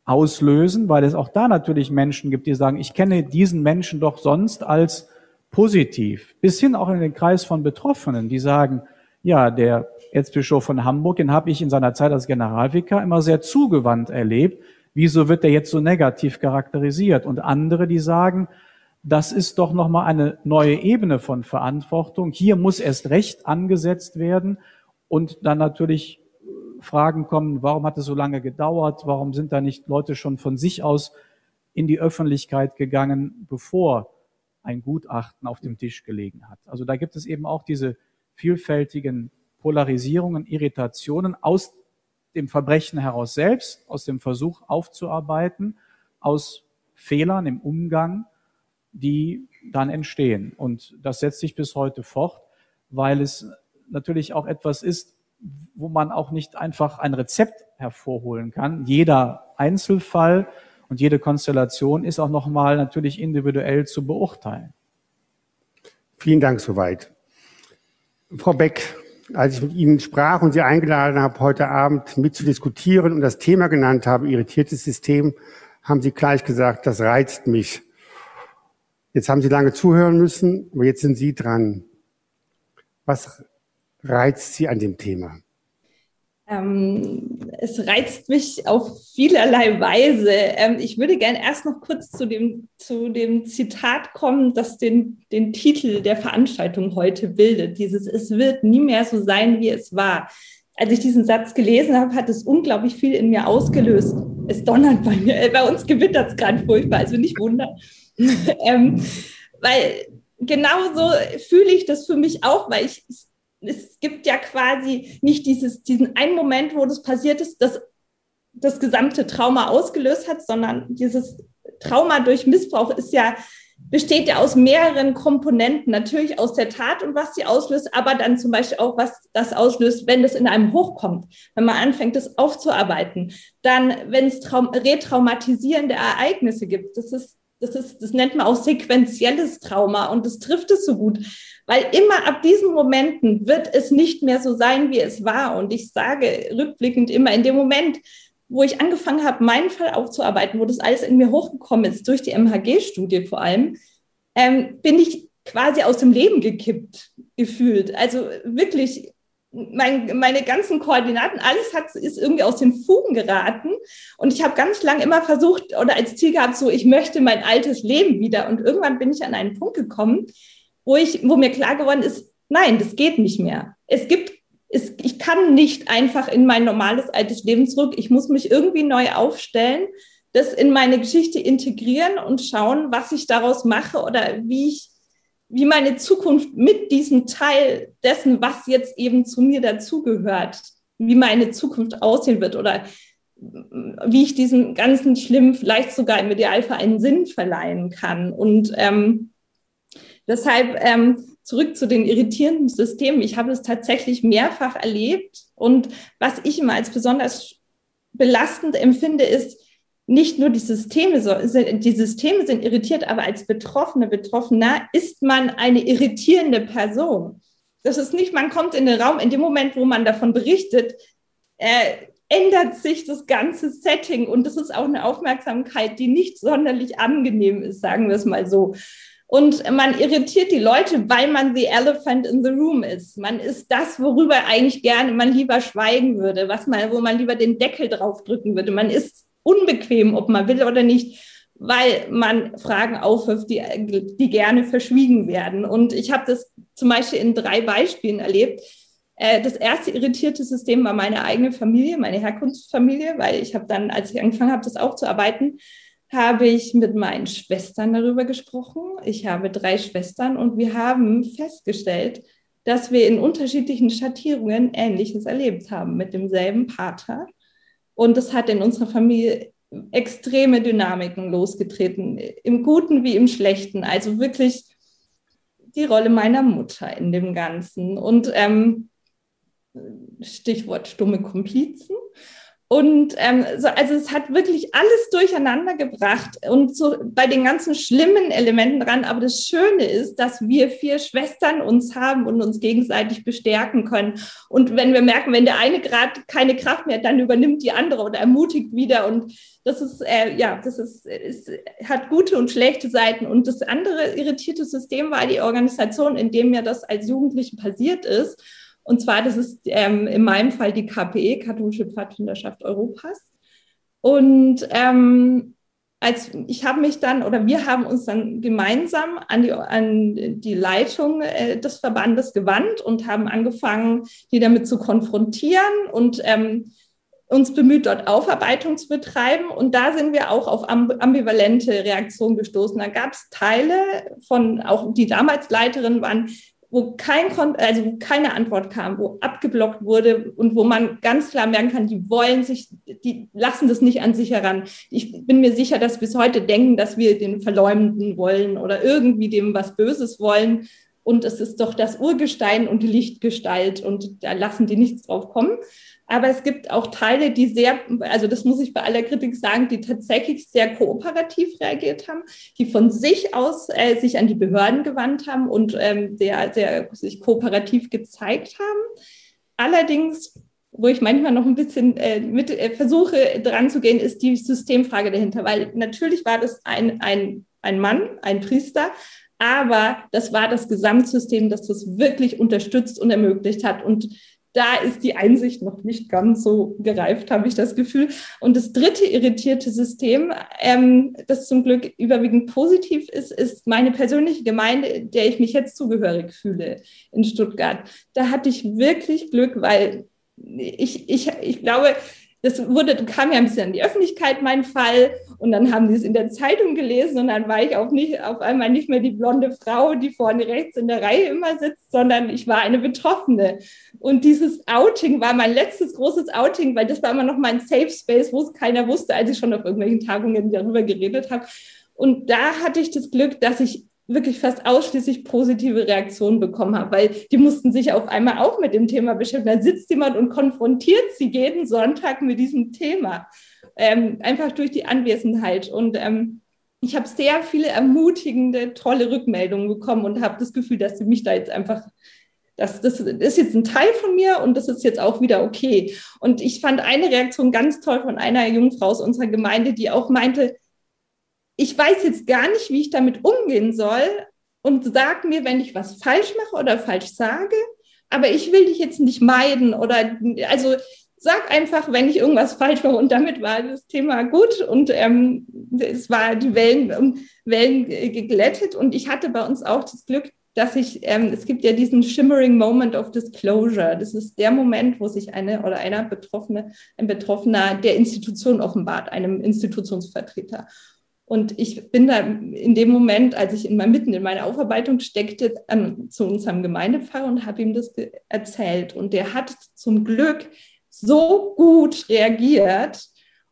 auslösen, weil es auch da natürlich Menschen gibt, die sagen, ich kenne diesen Menschen doch sonst als positiv. Bis hin auch in den Kreis von Betroffenen, die sagen, ja, der Erzbischof von Hamburg, den habe ich in seiner Zeit als Generalvikar immer sehr zugewandt erlebt. Wieso wird der jetzt so negativ charakterisiert? Und andere, die sagen, das ist doch nochmal eine neue Ebene von Verantwortung. Hier muss erst recht angesetzt werden und dann natürlich Fragen kommen, warum hat es so lange gedauert? Warum sind da nicht Leute schon von sich aus in die Öffentlichkeit gegangen, bevor ein Gutachten auf dem Tisch gelegen hat? Also da gibt es eben auch diese vielfältigen Polarisierungen, Irritationen aus dem Verbrechen heraus selbst, aus dem Versuch aufzuarbeiten, aus Fehlern im Umgang, die dann entstehen. Und das setzt sich bis heute fort, weil es natürlich auch etwas ist, wo man auch nicht einfach ein Rezept hervorholen kann. Jeder Einzelfall und jede Konstellation ist auch nochmal natürlich individuell zu beurteilen.
Vielen Dank soweit. Frau Beck, als ich mit Ihnen sprach und Sie eingeladen habe, heute Abend mitzudiskutieren und das Thema genannt habe, irritiertes System, haben Sie gleich gesagt, das reizt mich. Jetzt haben Sie lange zuhören müssen, aber jetzt sind Sie dran. Was reizt Sie an dem Thema?
Ähm, es reizt mich auf vielerlei Weise. Ähm, ich würde gerne erst noch kurz zu dem, zu dem Zitat kommen, das den, den Titel der Veranstaltung heute bildet. Dieses Es wird nie mehr so sein, wie es war. Als ich diesen Satz gelesen habe, hat es unglaublich viel in mir ausgelöst. Es donnert bei mir, äh, bei uns gewittert es gerade furchtbar, also nicht wundern. [laughs] ähm, weil genauso fühle ich das für mich auch, weil ich, es gibt ja quasi nicht dieses, diesen einen Moment, wo das passiert ist, das das gesamte Trauma ausgelöst hat, sondern dieses Trauma durch Missbrauch ist ja, besteht ja aus mehreren Komponenten. Natürlich aus der Tat und was sie auslöst, aber dann zum Beispiel auch, was das auslöst, wenn das in einem hochkommt, wenn man anfängt, das aufzuarbeiten. Dann, wenn es retraumatisierende Ereignisse gibt. Das ist das ist, das nennt man auch sequenzielles Trauma und das trifft es so gut, weil immer ab diesen Momenten wird es nicht mehr so sein, wie es war. Und ich sage rückblickend immer in dem Moment, wo ich angefangen habe, meinen Fall aufzuarbeiten, wo das alles in mir hochgekommen ist, durch die MHG-Studie vor allem, ähm, bin ich quasi aus dem Leben gekippt gefühlt. Also wirklich mein, meine ganzen Koordinaten, alles hat, ist irgendwie aus den Fugen geraten. Und ich habe ganz lange immer versucht oder als Ziel gehabt, so ich möchte mein altes Leben wieder. Und irgendwann bin ich an einen Punkt gekommen, wo ich, wo mir klar geworden ist, nein, das geht nicht mehr. Es gibt, es, ich kann nicht einfach in mein normales altes Leben zurück. Ich muss mich irgendwie neu aufstellen, das in meine Geschichte integrieren und schauen, was ich daraus mache oder wie ich wie meine Zukunft mit diesem Teil dessen, was jetzt eben zu mir dazugehört, wie meine Zukunft aussehen wird oder wie ich diesem ganzen Schlimm vielleicht sogar im Idealfall einen Sinn verleihen kann. Und ähm, deshalb ähm, zurück zu den irritierenden Systemen. Ich habe es tatsächlich mehrfach erlebt. Und was ich immer als besonders belastend empfinde, ist, nicht nur die Systeme, die Systeme sind irritiert, aber als Betroffene, Betroffener ist man eine irritierende Person. Das ist nicht, man kommt in den Raum, in dem Moment, wo man davon berichtet, äh, ändert sich das ganze Setting und das ist auch eine Aufmerksamkeit, die nicht sonderlich angenehm ist, sagen wir es mal so. Und man irritiert die Leute, weil man the elephant in the room ist. Man ist das, worüber eigentlich gerne man lieber schweigen würde, was man, wo man lieber den Deckel draufdrücken würde. Man ist unbequem, ob man will oder nicht, weil man Fragen aufwirft, die, die gerne verschwiegen werden. Und ich habe das zum Beispiel in drei Beispielen erlebt. Äh, das erste irritierte System war meine eigene Familie, meine Herkunftsfamilie, weil ich habe dann, als ich angefangen habe, das aufzuarbeiten, habe ich mit meinen Schwestern darüber gesprochen. Ich habe drei Schwestern und wir haben festgestellt, dass wir in unterschiedlichen Schattierungen Ähnliches erlebt haben mit demselben Pater. Und das hat in unserer Familie extreme Dynamiken losgetreten, im Guten wie im Schlechten. Also wirklich die Rolle meiner Mutter in dem Ganzen. Und ähm, Stichwort stumme Komplizen. Und ähm, so, also es hat wirklich alles durcheinander gebracht und so bei den ganzen schlimmen Elementen dran. Aber das Schöne ist, dass wir vier Schwestern uns haben und uns gegenseitig bestärken können. Und wenn wir merken, wenn der eine gerade keine Kraft mehr hat, dann übernimmt die andere oder ermutigt wieder. Und das ist, äh, ja, das ist, ist, hat gute und schlechte Seiten. Und das andere irritierte System war die Organisation, in dem mir das als Jugendliche passiert ist. Und zwar, das ist ähm, in meinem Fall die KPE, Katholische Pfadfinderschaft Europas. Und ähm, als ich habe mich dann oder wir haben uns dann gemeinsam an die, an die Leitung äh, des Verbandes gewandt und haben angefangen, die damit zu konfrontieren und ähm, uns bemüht, dort Aufarbeitung zu betreiben. Und da sind wir auch auf ambivalente Reaktionen gestoßen. Da gab es Teile von, auch die damals Leiterin waren, wo kein also keine Antwort kam, wo abgeblockt wurde und wo man ganz klar merken kann, die wollen sich, die lassen das nicht an sich heran. Ich bin mir sicher, dass bis heute denken, dass wir den Verleumden wollen oder irgendwie dem was Böses wollen. Und es ist doch das Urgestein und die Lichtgestalt und da lassen die nichts drauf kommen. Aber es gibt auch Teile, die sehr, also das muss ich bei aller Kritik sagen, die tatsächlich sehr kooperativ reagiert haben, die von sich aus äh, sich an die Behörden gewandt haben und ähm, sehr, sehr sich kooperativ gezeigt haben. Allerdings wo ich manchmal noch ein bisschen äh, mit äh, versuche dran zu gehen, ist die Systemfrage dahinter, weil natürlich war das ein, ein, ein Mann, ein Priester, aber das war das Gesamtsystem, das das wirklich unterstützt und ermöglicht hat. Und da ist die Einsicht noch nicht ganz so gereift, habe ich das Gefühl. Und das dritte irritierte System, ähm, das zum Glück überwiegend positiv ist, ist meine persönliche Gemeinde, der ich mich jetzt zugehörig fühle in Stuttgart. Da hatte ich wirklich Glück, weil ich, ich, ich glaube, das wurde, kam ja ein bisschen an die Öffentlichkeit, mein Fall. Und dann haben die es in der Zeitung gelesen und dann war ich auch nicht, auf einmal nicht mehr die blonde Frau, die vorne rechts in der Reihe immer sitzt, sondern ich war eine Betroffene. Und dieses Outing war mein letztes großes Outing, weil das war immer noch mein Safe Space, wo es keiner wusste, als ich schon auf irgendwelchen Tagungen darüber geredet habe. Und da hatte ich das Glück, dass ich wirklich fast ausschließlich positive Reaktionen bekommen habe, weil die mussten sich auf einmal auch mit dem Thema beschäftigen. Da sitzt jemand und konfrontiert sie jeden Sonntag mit diesem Thema, ähm, einfach durch die Anwesenheit. Und ähm, ich habe sehr viele ermutigende, tolle Rückmeldungen bekommen und habe das Gefühl, dass sie mich da jetzt einfach das, das ist jetzt ein Teil von mir und das ist jetzt auch wieder okay. Und ich fand eine Reaktion ganz toll von einer jungen Frau aus unserer Gemeinde, die auch meinte, ich weiß jetzt gar nicht, wie ich damit umgehen soll und sag mir, wenn ich was falsch mache oder falsch sage, aber ich will dich jetzt nicht meiden oder also sag einfach, wenn ich irgendwas falsch mache und damit war das Thema gut und ähm, es war die Wellen, Wellen geglättet und ich hatte bei uns auch das Glück, dass ich, ähm, es gibt ja diesen shimmering moment of disclosure. Das ist der Moment, wo sich eine oder einer Betroffene, ein Betroffener der Institution offenbart, einem Institutionsvertreter. Und ich bin da in dem Moment, als ich in mal mitten in meiner Aufarbeitung steckte, an, zu unserem Gemeindepfarrer und habe ihm das erzählt. Und der hat zum Glück so gut reagiert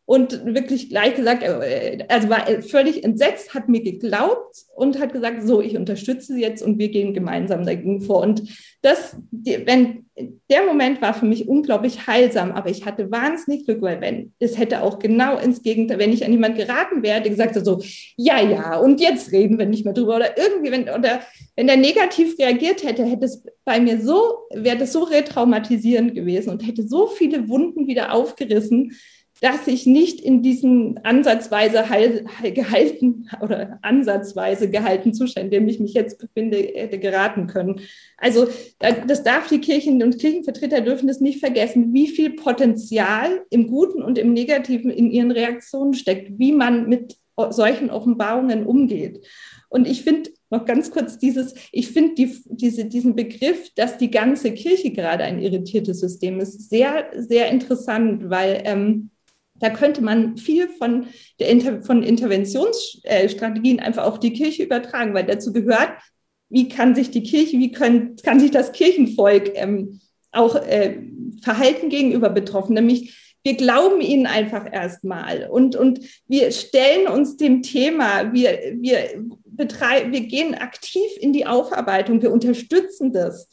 und wirklich gleich gesagt, äh, also war völlig entsetzt, hat mir geglaubt und hat gesagt, so, ich unterstütze sie jetzt und wir gehen gemeinsam dagegen vor. Und das, wenn der Moment war für mich unglaublich heilsam, aber ich hatte wahnsinnig Glück, weil wenn es hätte auch genau ins Gegenteil, wenn ich an jemand geraten wäre, der gesagt hat so, ja, ja, und jetzt reden wir nicht mehr drüber oder irgendwie, wenn, oder wenn der negativ reagiert hätte, hätte es bei mir so, wäre das so retraumatisierend gewesen und hätte so viele Wunden wieder aufgerissen, dass ich nicht in diesen ansatzweise heil, gehalten [laughs] oder ansatzweise gehalten Zustand, in dem ich mich jetzt befinde, hätte geraten können. Also das darf die Kirchen und Kirchenvertreter dürfen das nicht vergessen, wie viel Potenzial im Guten und im Negativen in ihren Reaktionen steckt, wie man mit solchen Offenbarungen umgeht. Und ich finde noch ganz kurz dieses, ich finde die, diese, diesen Begriff, dass die ganze Kirche gerade ein irritiertes System ist, sehr, sehr interessant, weil ähm, da könnte man viel von, der Inter von Interventionsstrategien einfach auf die Kirche übertragen, weil dazu gehört, wie kann sich die Kirche, wie können, kann sich das Kirchenvolk ähm, auch äh, verhalten gegenüber Betroffenen, nämlich wir glauben ihnen einfach erstmal und, und wir stellen uns dem Thema, wir, wir, betreiben, wir gehen aktiv in die Aufarbeitung, wir unterstützen das.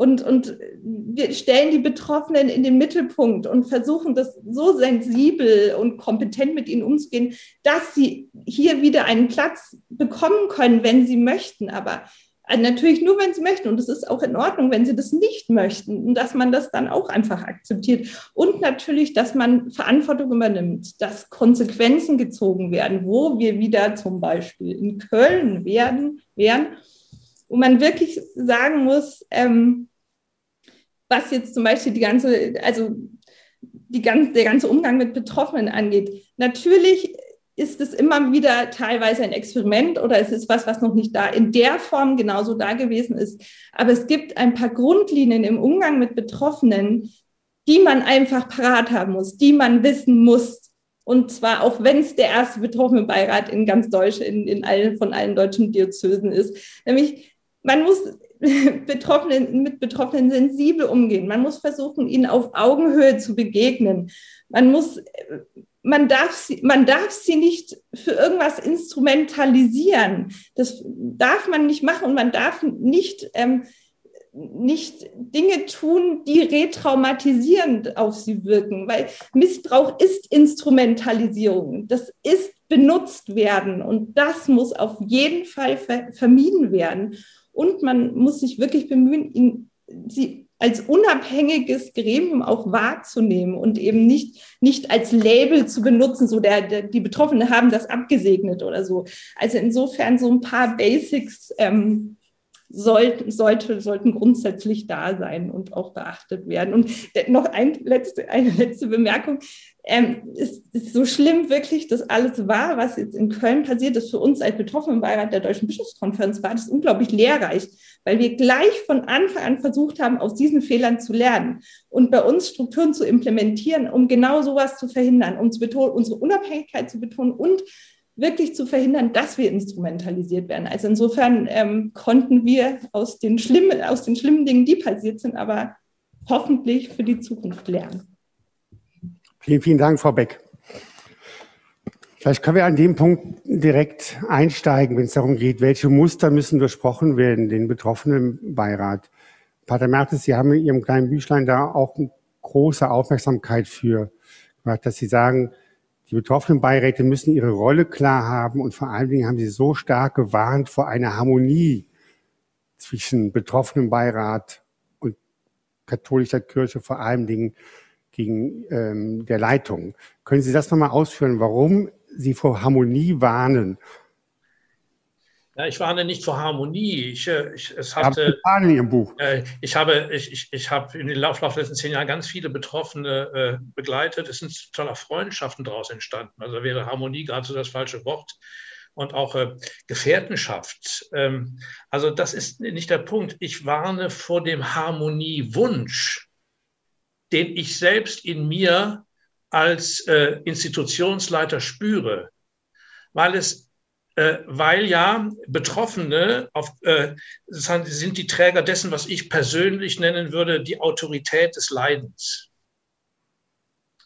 Und, und wir stellen die Betroffenen in den Mittelpunkt und versuchen das so sensibel und kompetent mit ihnen umzugehen, dass sie hier wieder einen Platz bekommen können, wenn sie möchten. Aber natürlich nur, wenn sie möchten. Und es ist auch in Ordnung, wenn sie das nicht möchten. Und dass man das dann auch einfach akzeptiert. Und natürlich, dass man Verantwortung übernimmt, dass Konsequenzen gezogen werden, wo wir wieder zum Beispiel in Köln werden, wären, wo man wirklich sagen muss, ähm, was jetzt zum Beispiel die ganze, also die ganz, der ganze Umgang mit Betroffenen angeht. Natürlich ist es immer wieder teilweise ein Experiment oder es ist was, was noch nicht da in der Form genauso da gewesen ist. Aber es gibt ein paar Grundlinien im Umgang mit Betroffenen, die man einfach parat haben muss, die man wissen muss. Und zwar auch wenn es der erste betroffene Beirat in ganz Deutsch, in, in allen, von allen deutschen Diözesen ist. Nämlich, man muss [laughs] Betroffenen, mit Betroffenen sensibel umgehen. Man muss versuchen, ihnen auf Augenhöhe zu begegnen. Man muss man darf, sie, man darf sie nicht für irgendwas instrumentalisieren. Das darf man nicht machen und man darf nicht, ähm, nicht Dinge tun, die retraumatisierend auf sie wirken, weil Missbrauch ist Instrumentalisierung. Das ist benutzt werden und das muss auf jeden Fall ver vermieden werden. Und man muss sich wirklich bemühen, ihn, sie als unabhängiges Gremium auch wahrzunehmen und eben nicht, nicht als Label zu benutzen, so der, der, die Betroffenen haben das abgesegnet oder so. Also insofern so ein paar Basics ähm, soll, sollte, sollten grundsätzlich da sein und auch beachtet werden. Und noch ein letzte, eine letzte Bemerkung. Ähm, ist, ist so schlimm wirklich, dass alles war, was jetzt in Köln passiert ist, für uns als Betroffenenbeirat der Deutschen Bischofskonferenz war das unglaublich lehrreich, weil wir gleich von Anfang an versucht haben, aus diesen Fehlern zu lernen und bei uns Strukturen zu implementieren, um genau sowas zu verhindern, um zu betonen, unsere Unabhängigkeit zu betonen und wirklich zu verhindern, dass wir instrumentalisiert werden. Also insofern ähm, konnten wir aus den, schlimmen, aus den schlimmen Dingen, die passiert sind, aber hoffentlich für die Zukunft lernen.
Vielen, vielen Dank, Frau Beck. Vielleicht können wir an dem Punkt direkt einsteigen, wenn es darum geht, welche Muster müssen durchbrochen werden, den betroffenen Beirat. Pater Mertes, Sie haben in Ihrem kleinen Büchlein da auch große Aufmerksamkeit für gemacht, dass Sie sagen, die betroffenen Beiräte müssen ihre Rolle klar haben und vor allen Dingen haben sie so stark gewarnt vor einer Harmonie zwischen betroffenem Beirat und katholischer Kirche, vor allen Dingen gegen ähm, der Leitung. Können Sie das nochmal ausführen, warum Sie vor Harmonie warnen
ja, ich warne nicht vor Harmonie. Ich, äh, ich, es hatte,
in Ihrem Buch.
Äh, ich habe, ich, ich, ich habe in den Lauf, Lauf der letzten zehn Jahren ganz viele Betroffene äh, begleitet. Es sind tolle Freundschaften daraus entstanden. Also wäre Harmonie gerade so das falsche Wort. Und auch äh, Gefährtenschaft. Ähm, also das ist nicht der Punkt. Ich warne vor dem Harmoniewunsch, den ich selbst in mir als äh, Institutionsleiter spüre, weil es weil ja Betroffene auf, äh, sind die Träger dessen, was ich persönlich nennen würde, die Autorität des Leidens.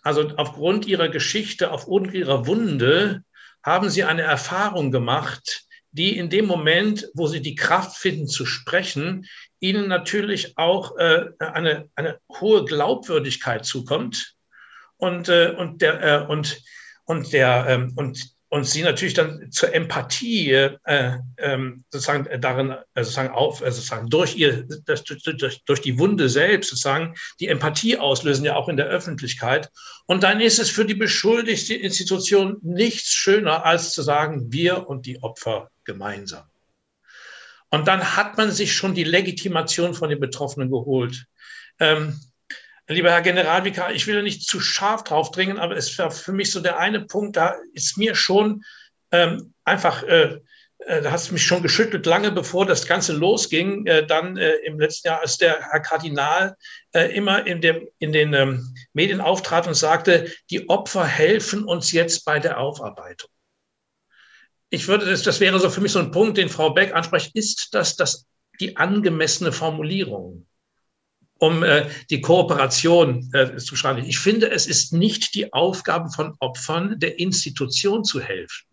Also aufgrund ihrer Geschichte, aufgrund ihrer Wunde haben sie eine Erfahrung gemacht, die in dem Moment, wo sie die Kraft finden zu sprechen, ihnen natürlich auch äh, eine, eine hohe Glaubwürdigkeit zukommt und, äh, und, der, äh, und, und, der, ähm, und und sie natürlich dann zur Empathie äh, ähm, sozusagen darin äh, sozusagen auf äh, sozusagen durch ihr das, durch, durch die Wunde selbst sozusagen die Empathie auslösen ja auch in der Öffentlichkeit. Und dann ist es für die beschuldigte Institution nichts schöner als zu sagen wir und die Opfer gemeinsam. Und dann hat man sich schon die Legitimation von den Betroffenen geholt. Ähm, Lieber Herr Generalvikar, ich will nicht zu scharf drauf dringen, aber es war für mich so der eine Punkt, da ist mir schon ähm, einfach, äh, äh, da hat es mich schon geschüttelt, lange bevor das Ganze losging, äh, dann äh, im letzten Jahr, als der Herr Kardinal äh, immer in, dem, in den ähm, Medien auftrat und sagte, die Opfer helfen uns jetzt bei der Aufarbeitung. Ich würde, das, das wäre so für mich so ein Punkt, den Frau Beck anspricht, ist das, das die angemessene Formulierung? Um äh, die Kooperation äh, zu schreiben. Ich finde, es ist nicht die Aufgabe von Opfern der Institution zu helfen,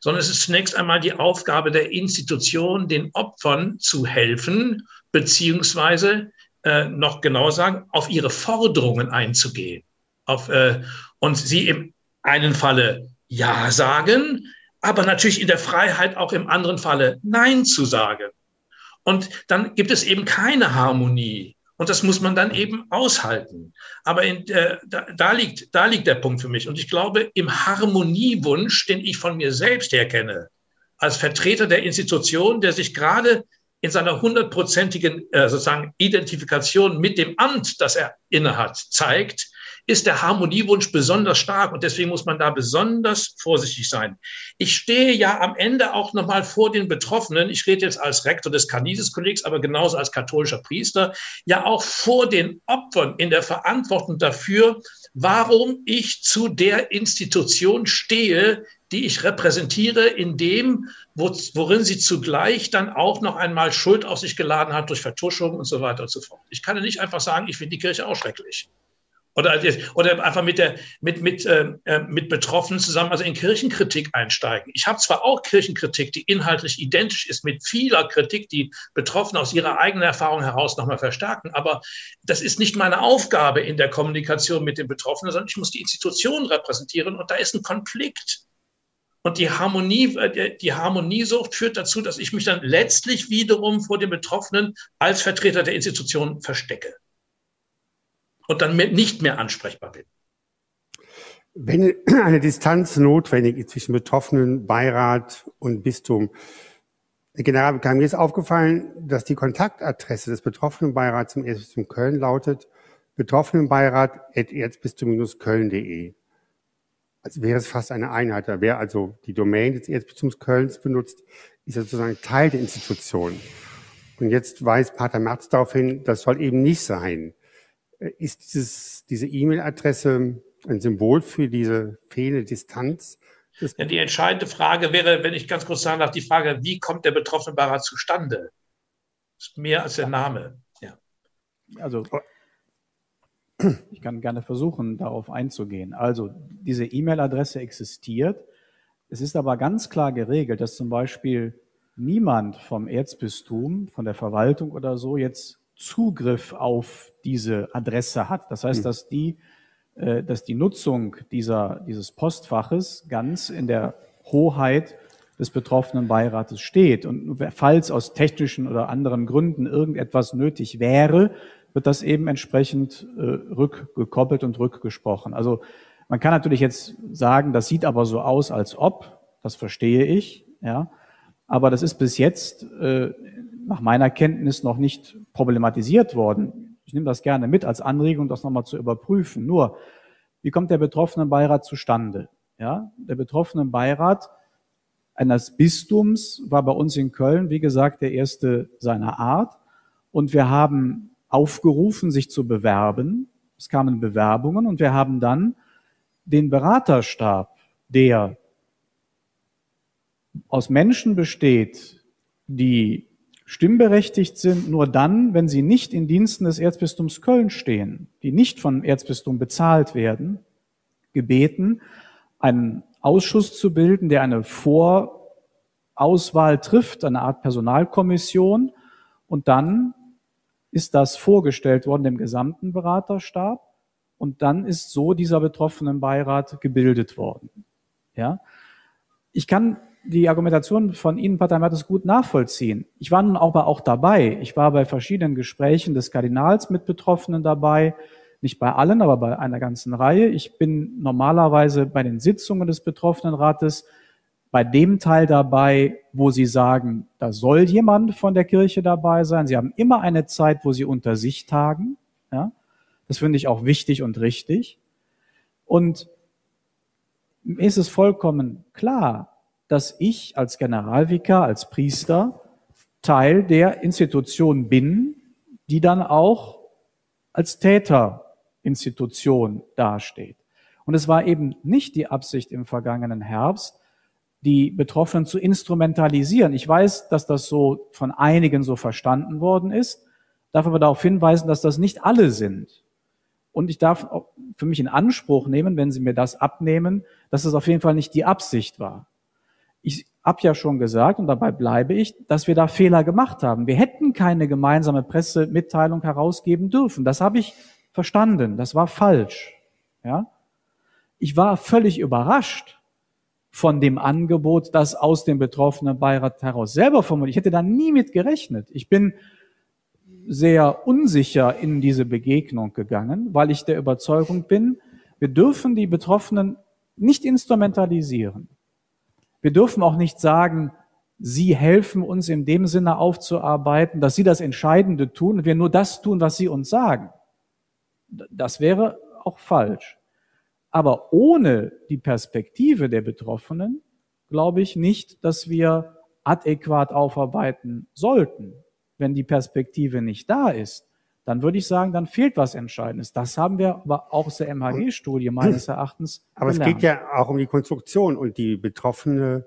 sondern es ist zunächst einmal die Aufgabe der Institution, den Opfern zu helfen, beziehungsweise äh, noch genauer sagen, auf ihre Forderungen einzugehen. Auf, äh, und sie im einen Falle Ja sagen, aber natürlich in der Freiheit auch im anderen Falle Nein zu sagen. Und dann gibt es eben keine Harmonie und das muss man dann eben aushalten. Aber in, äh, da, da, liegt, da liegt der Punkt für mich. Und ich glaube, im Harmoniewunsch, den ich von mir selbst her kenne, als Vertreter der Institution, der sich gerade in seiner hundertprozentigen äh, sozusagen Identifikation mit dem Amt, das er innehat, zeigt, ist der Harmoniewunsch besonders stark und deswegen muss man da besonders vorsichtig sein. Ich stehe ja am Ende auch nochmal vor den Betroffenen. Ich rede jetzt als Rektor des Canises-Kollegs, aber genauso als katholischer Priester, ja auch vor den Opfern in der Verantwortung dafür, warum ich zu der Institution stehe, die ich repräsentiere, in dem, worin sie zugleich dann auch noch einmal Schuld auf sich geladen hat durch Vertuschung und so weiter und so fort. Ich kann ja nicht einfach sagen, ich finde die Kirche auch schrecklich. Oder, oder einfach mit, der, mit, mit, äh, äh, mit Betroffenen zusammen, also in Kirchenkritik einsteigen. Ich habe zwar auch Kirchenkritik, die inhaltlich identisch ist mit vieler Kritik, die Betroffene aus ihrer eigenen Erfahrung heraus nochmal verstärken, aber das ist nicht meine Aufgabe in der Kommunikation mit den Betroffenen, sondern ich muss die Institution repräsentieren und da ist ein Konflikt. Und die Harmonie, äh, die Harmoniesucht führt dazu, dass ich mich dann letztlich wiederum vor den Betroffenen als Vertreter der Institution verstecke und dann nicht mehr ansprechbar bin.
Wenn [clears throat] eine Distanz notwendig ist zwischen Betroffenen, Beirat und Bistum, General, mir ist aufgefallen, dass Kontaktadresse des Betroffenenbeirats im Erzbistum Köln lautet betroffenenbeirat.erzbistum-köln.de. Als wäre es fast eine Einheit. Da wäre also die Domain des Erzbistums Kölns benutzt, ist sozusagen Teil der Institution. Und jetzt weist Pater Merz darauf hin, das soll eben nicht sein. Äh, ist dieses, diese E-Mail-Adresse ein Symbol für diese fehlende Distanz?
Ja, die entscheidende Frage wäre, wenn ich ganz kurz sagen darf, die Frage, wie kommt der betroffene Beirat zustande? Das ist mehr als der Name. Ja.
Also ich kann gerne versuchen, darauf einzugehen. Also diese E-Mail-Adresse existiert. Es ist aber ganz klar geregelt, dass zum Beispiel niemand vom Erzbistum, von der Verwaltung oder so jetzt Zugriff auf diese Adresse hat. Das heißt, hm. dass die, äh, dass die Nutzung dieser, dieses Postfaches ganz in der Hoheit des betroffenen Beirates steht. Und falls aus technischen oder anderen Gründen irgendetwas nötig wäre, wird das eben entsprechend äh, rückgekoppelt und rückgesprochen. Also man kann natürlich jetzt sagen, das sieht aber so aus, als ob, das verstehe ich, ja. Aber das ist bis jetzt äh, nach meiner Kenntnis noch nicht problematisiert worden. Ich nehme das gerne mit als Anregung, das nochmal zu überprüfen. Nur, wie kommt der betroffene Beirat zustande? Ja, der betroffene Beirat eines Bistums war bei uns in Köln, wie gesagt, der erste seiner Art. Und wir haben aufgerufen, sich zu bewerben. Es kamen Bewerbungen und wir haben dann den Beraterstab, der aus Menschen besteht, die stimmberechtigt sind nur dann, wenn sie nicht in Diensten des Erzbistums Köln stehen, die nicht vom Erzbistum bezahlt werden, gebeten, einen Ausschuss zu bilden, der eine Vorauswahl trifft, eine Art Personalkommission. Und dann ist das vorgestellt worden dem gesamten Beraterstab. Und dann ist so dieser betroffenen Beirat gebildet worden. Ja. Ich kann die Argumentation von Ihnen, Pater Mertes, gut nachvollziehen. Ich war nun aber auch dabei. Ich war bei verschiedenen Gesprächen des Kardinals mit Betroffenen dabei. Nicht bei allen, aber bei einer ganzen Reihe. Ich bin normalerweise bei den Sitzungen des Betroffenenrates bei dem Teil dabei, wo Sie sagen, da soll jemand von der Kirche dabei sein. Sie haben immer eine Zeit, wo Sie unter sich tagen. Ja? Das finde ich auch wichtig und richtig. Und ist es vollkommen klar, dass ich als Generalvikar, als Priester Teil der Institution bin, die dann auch als Täterinstitution dasteht. Und es war eben nicht die Absicht im vergangenen Herbst, die Betroffenen zu instrumentalisieren. Ich weiß, dass das so von einigen so verstanden worden ist, darf aber darauf hinweisen, dass das nicht alle sind. Und ich darf für mich in Anspruch nehmen, wenn Sie mir das abnehmen, dass es auf jeden Fall nicht die Absicht war ich habe ja schon gesagt, und dabei bleibe ich, dass wir da Fehler gemacht haben. Wir hätten keine gemeinsame Pressemitteilung herausgeben dürfen. Das habe ich verstanden. Das war falsch. Ja? Ich war völlig überrascht von dem Angebot, das aus dem betroffenen Beirat heraus selber formuliert. Ich hätte da nie mit gerechnet. Ich bin sehr unsicher in diese Begegnung gegangen, weil ich der Überzeugung bin, wir dürfen die Betroffenen nicht instrumentalisieren. Wir dürfen auch nicht sagen, Sie helfen uns in dem Sinne aufzuarbeiten, dass Sie das Entscheidende tun und wir nur das tun, was Sie uns sagen. Das wäre auch falsch. Aber ohne die Perspektive der Betroffenen glaube ich nicht, dass wir adäquat aufarbeiten sollten. Wenn die Perspektive nicht da ist, dann würde ich sagen, dann fehlt was Entscheidendes. Das haben wir aber auch aus der MHG-Studie meines [clears throat] Erachtens.
Aber gelernt. es geht ja auch um die Konstruktion und die Betroffene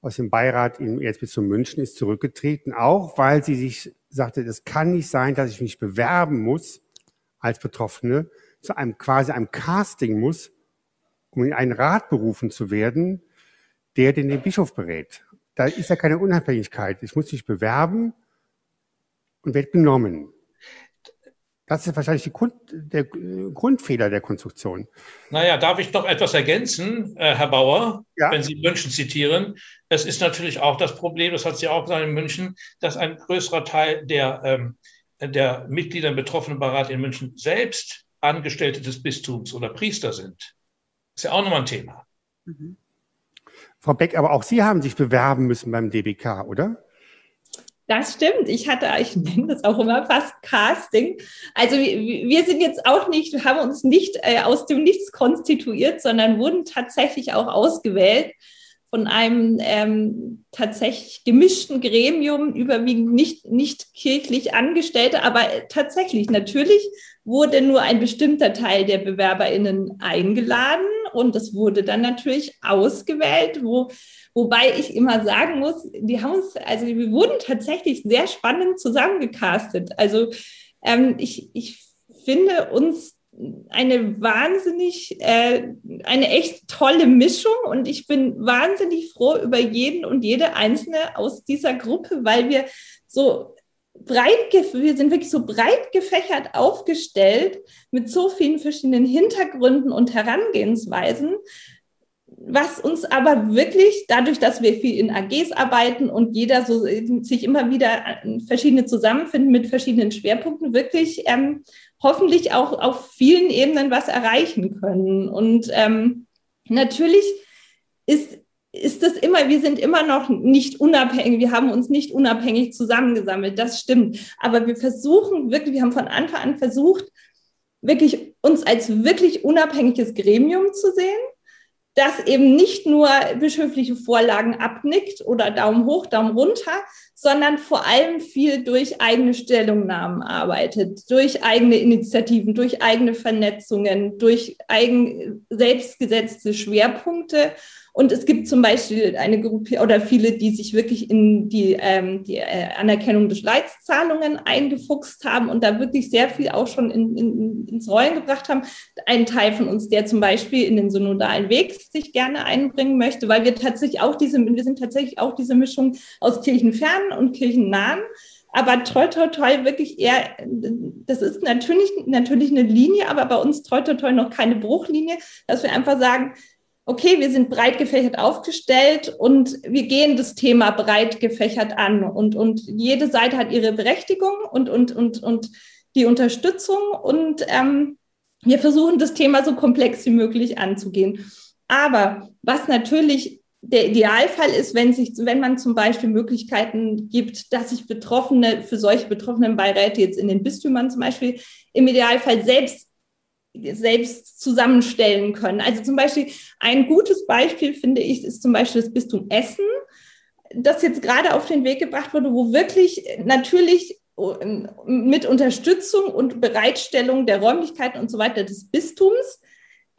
aus dem Beirat in Erzbistum München ist zurückgetreten, auch weil sie sich sagte, es kann nicht sein, dass ich mich bewerben muss als Betroffene, zu einem quasi einem Casting muss, um in einen Rat berufen zu werden, der den, den Bischof berät. Da ist ja keine Unabhängigkeit. Ich muss mich bewerben und werde genommen. Das ist wahrscheinlich Grund, der Grundfehler der Konstruktion.
Naja, darf ich noch etwas ergänzen, äh, Herr Bauer, ja. wenn Sie München zitieren? Es ist natürlich auch das Problem, das hat sie auch gesagt in München, dass ein größerer Teil der, ähm, der Mitglieder im betroffenen Berat in München selbst Angestellte des Bistums oder Priester sind. Das ist ja auch nochmal ein Thema. Mhm.
Frau Beck, aber auch Sie haben sich bewerben müssen beim DBK, oder?
Das stimmt. Ich hatte, ich [laughs] nenne das auch immer fast Casting. Also wir sind jetzt auch nicht, haben uns nicht äh, aus dem Nichts konstituiert, sondern wurden tatsächlich auch ausgewählt von einem ähm, tatsächlich gemischten Gremium, überwiegend nicht, nicht kirchlich Angestellte, aber tatsächlich, natürlich wurde nur ein bestimmter Teil der BewerberInnen eingeladen und es wurde dann natürlich ausgewählt, wo, wobei ich immer sagen muss, die haben uns, also wir wurden tatsächlich sehr spannend zusammengecastet. Also ähm, ich, ich finde uns eine wahnsinnig, äh, eine echt tolle Mischung und ich bin wahnsinnig froh über jeden und jede einzelne aus dieser Gruppe, weil wir so breit, wir sind wirklich so breit gefächert aufgestellt mit so vielen verschiedenen Hintergründen und Herangehensweisen, was uns aber wirklich dadurch, dass wir viel in AGs arbeiten und jeder so sich immer wieder verschiedene zusammenfinden mit verschiedenen Schwerpunkten, wirklich ähm, hoffentlich auch auf vielen Ebenen was erreichen können. Und ähm, natürlich ist, ist das immer, wir sind immer noch nicht unabhängig, wir haben uns nicht unabhängig zusammengesammelt, das stimmt. Aber wir versuchen wirklich, wir haben von Anfang an versucht, wirklich uns als wirklich unabhängiges Gremium zu sehen das eben nicht nur bischöfliche Vorlagen abnickt oder Daumen hoch, Daumen runter, sondern vor allem viel durch eigene Stellungnahmen arbeitet, durch eigene Initiativen, durch eigene Vernetzungen, durch eigen selbstgesetzte Schwerpunkte und es gibt zum Beispiel eine Gruppe oder viele, die sich wirklich in die, ähm, die äh, Anerkennung des Leitzahlungen eingefuchst haben und da wirklich sehr viel auch schon in, in, ins Rollen gebracht haben. Ein Teil von uns, der zum Beispiel in den synodalen Weg sich gerne einbringen möchte, weil wir tatsächlich auch diese, wir sind tatsächlich auch diese Mischung aus kirchenfernen und kirchennahen. Aber toll, toll, toll, wirklich eher, das ist natürlich, natürlich eine Linie, aber bei uns toll, toll, toll noch keine Bruchlinie, dass wir einfach sagen, okay, wir sind breit gefächert aufgestellt und wir gehen das Thema breit gefächert an und, und jede Seite hat ihre Berechtigung und, und, und, und die Unterstützung und ähm, wir versuchen das Thema so komplex wie möglich anzugehen. Aber was natürlich der Idealfall ist, wenn sich, wenn man zum Beispiel Möglichkeiten gibt, dass sich Betroffene für solche betroffenen Beiräte jetzt in den Bistümern zum Beispiel im Idealfall selbst selbst zusammenstellen können. Also zum Beispiel ein gutes Beispiel, finde ich, ist zum Beispiel das Bistum Essen, das jetzt gerade auf den Weg gebracht wurde, wo wirklich natürlich ähm, mit Unterstützung und Bereitstellung der Räumlichkeiten und so weiter des Bistums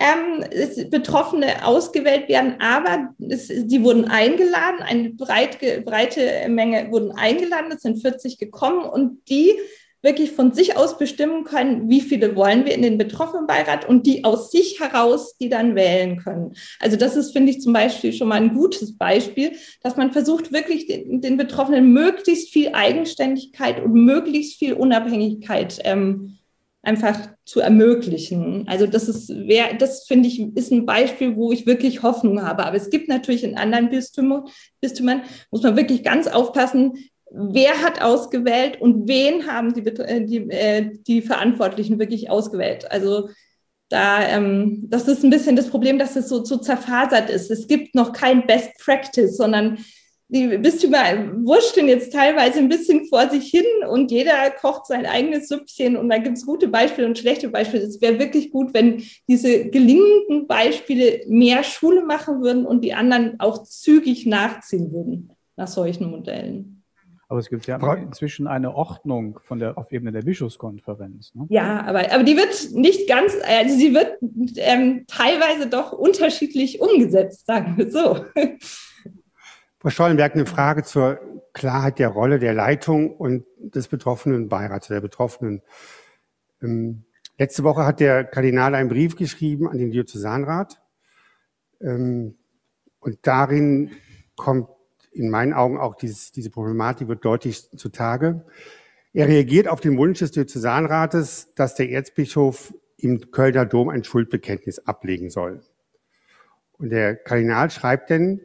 ähm, Betroffene ausgewählt werden, aber es, die wurden eingeladen, eine breit, breite Menge wurden eingeladen, es sind 40 gekommen und die wirklich von sich aus bestimmen können, wie viele wollen wir in den Betroffenenbeirat und die aus sich heraus, die dann wählen können. Also das ist, finde ich, zum Beispiel schon mal ein gutes Beispiel, dass man versucht, wirklich den, den Betroffenen möglichst viel Eigenständigkeit und möglichst viel Unabhängigkeit ähm, einfach zu ermöglichen. Also das ist, wer, das finde ich, ist ein Beispiel, wo ich wirklich Hoffnung habe. Aber es gibt natürlich in anderen Bistümern, Bistümern muss man wirklich ganz aufpassen, wer hat ausgewählt und wen haben die, äh, die, äh, die Verantwortlichen wirklich ausgewählt. Also da, ähm, das ist ein bisschen das Problem, dass es so, so zerfasert ist. Es gibt noch kein Best Practice, sondern die Bistümer wurschteln jetzt teilweise ein bisschen vor sich hin und jeder kocht sein eigenes Süppchen und da gibt es gute Beispiele und schlechte Beispiele. Es wäre wirklich gut, wenn diese gelingenden Beispiele mehr Schule machen würden und die anderen auch zügig nachziehen würden nach solchen Modellen.
Aber es gibt ja inzwischen eine Ordnung von der, auf Ebene der Bischofskonferenz.
Ne? Ja, aber, aber die wird nicht ganz, also sie wird ähm, teilweise doch unterschiedlich umgesetzt, sagen wir so.
Frau Schollenberg, eine Frage zur Klarheit der Rolle der Leitung und des betroffenen Beirats, der Betroffenen. Ähm, letzte Woche hat der Kardinal einen Brief geschrieben an den Diözesanrat. Ähm, und darin kommt in meinen Augen auch dieses, diese Problematik wird deutlich zutage. Er reagiert auf den Wunsch des Diözesanrates, dass der Erzbischof im Kölner Dom ein Schuldbekenntnis ablegen soll. Und der Kardinal schreibt denn,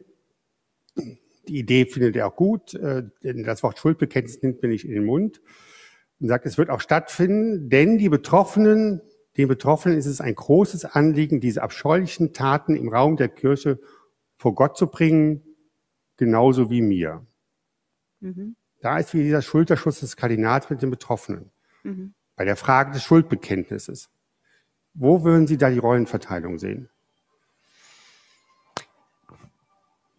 die Idee findet er auch gut, äh, denn das Wort Schuldbekenntnis nimmt mir nicht in den Mund und sagt, es wird auch stattfinden, denn die Betroffenen, den Betroffenen ist es ein großes Anliegen, diese abscheulichen Taten im Raum der Kirche vor Gott zu bringen, genauso wie mir. Mhm. Da ist wie dieser Schulterschuss des Kardinals mit den Betroffenen. Mhm. Bei der Frage des Schuldbekenntnisses. Wo würden Sie da die Rollenverteilung sehen?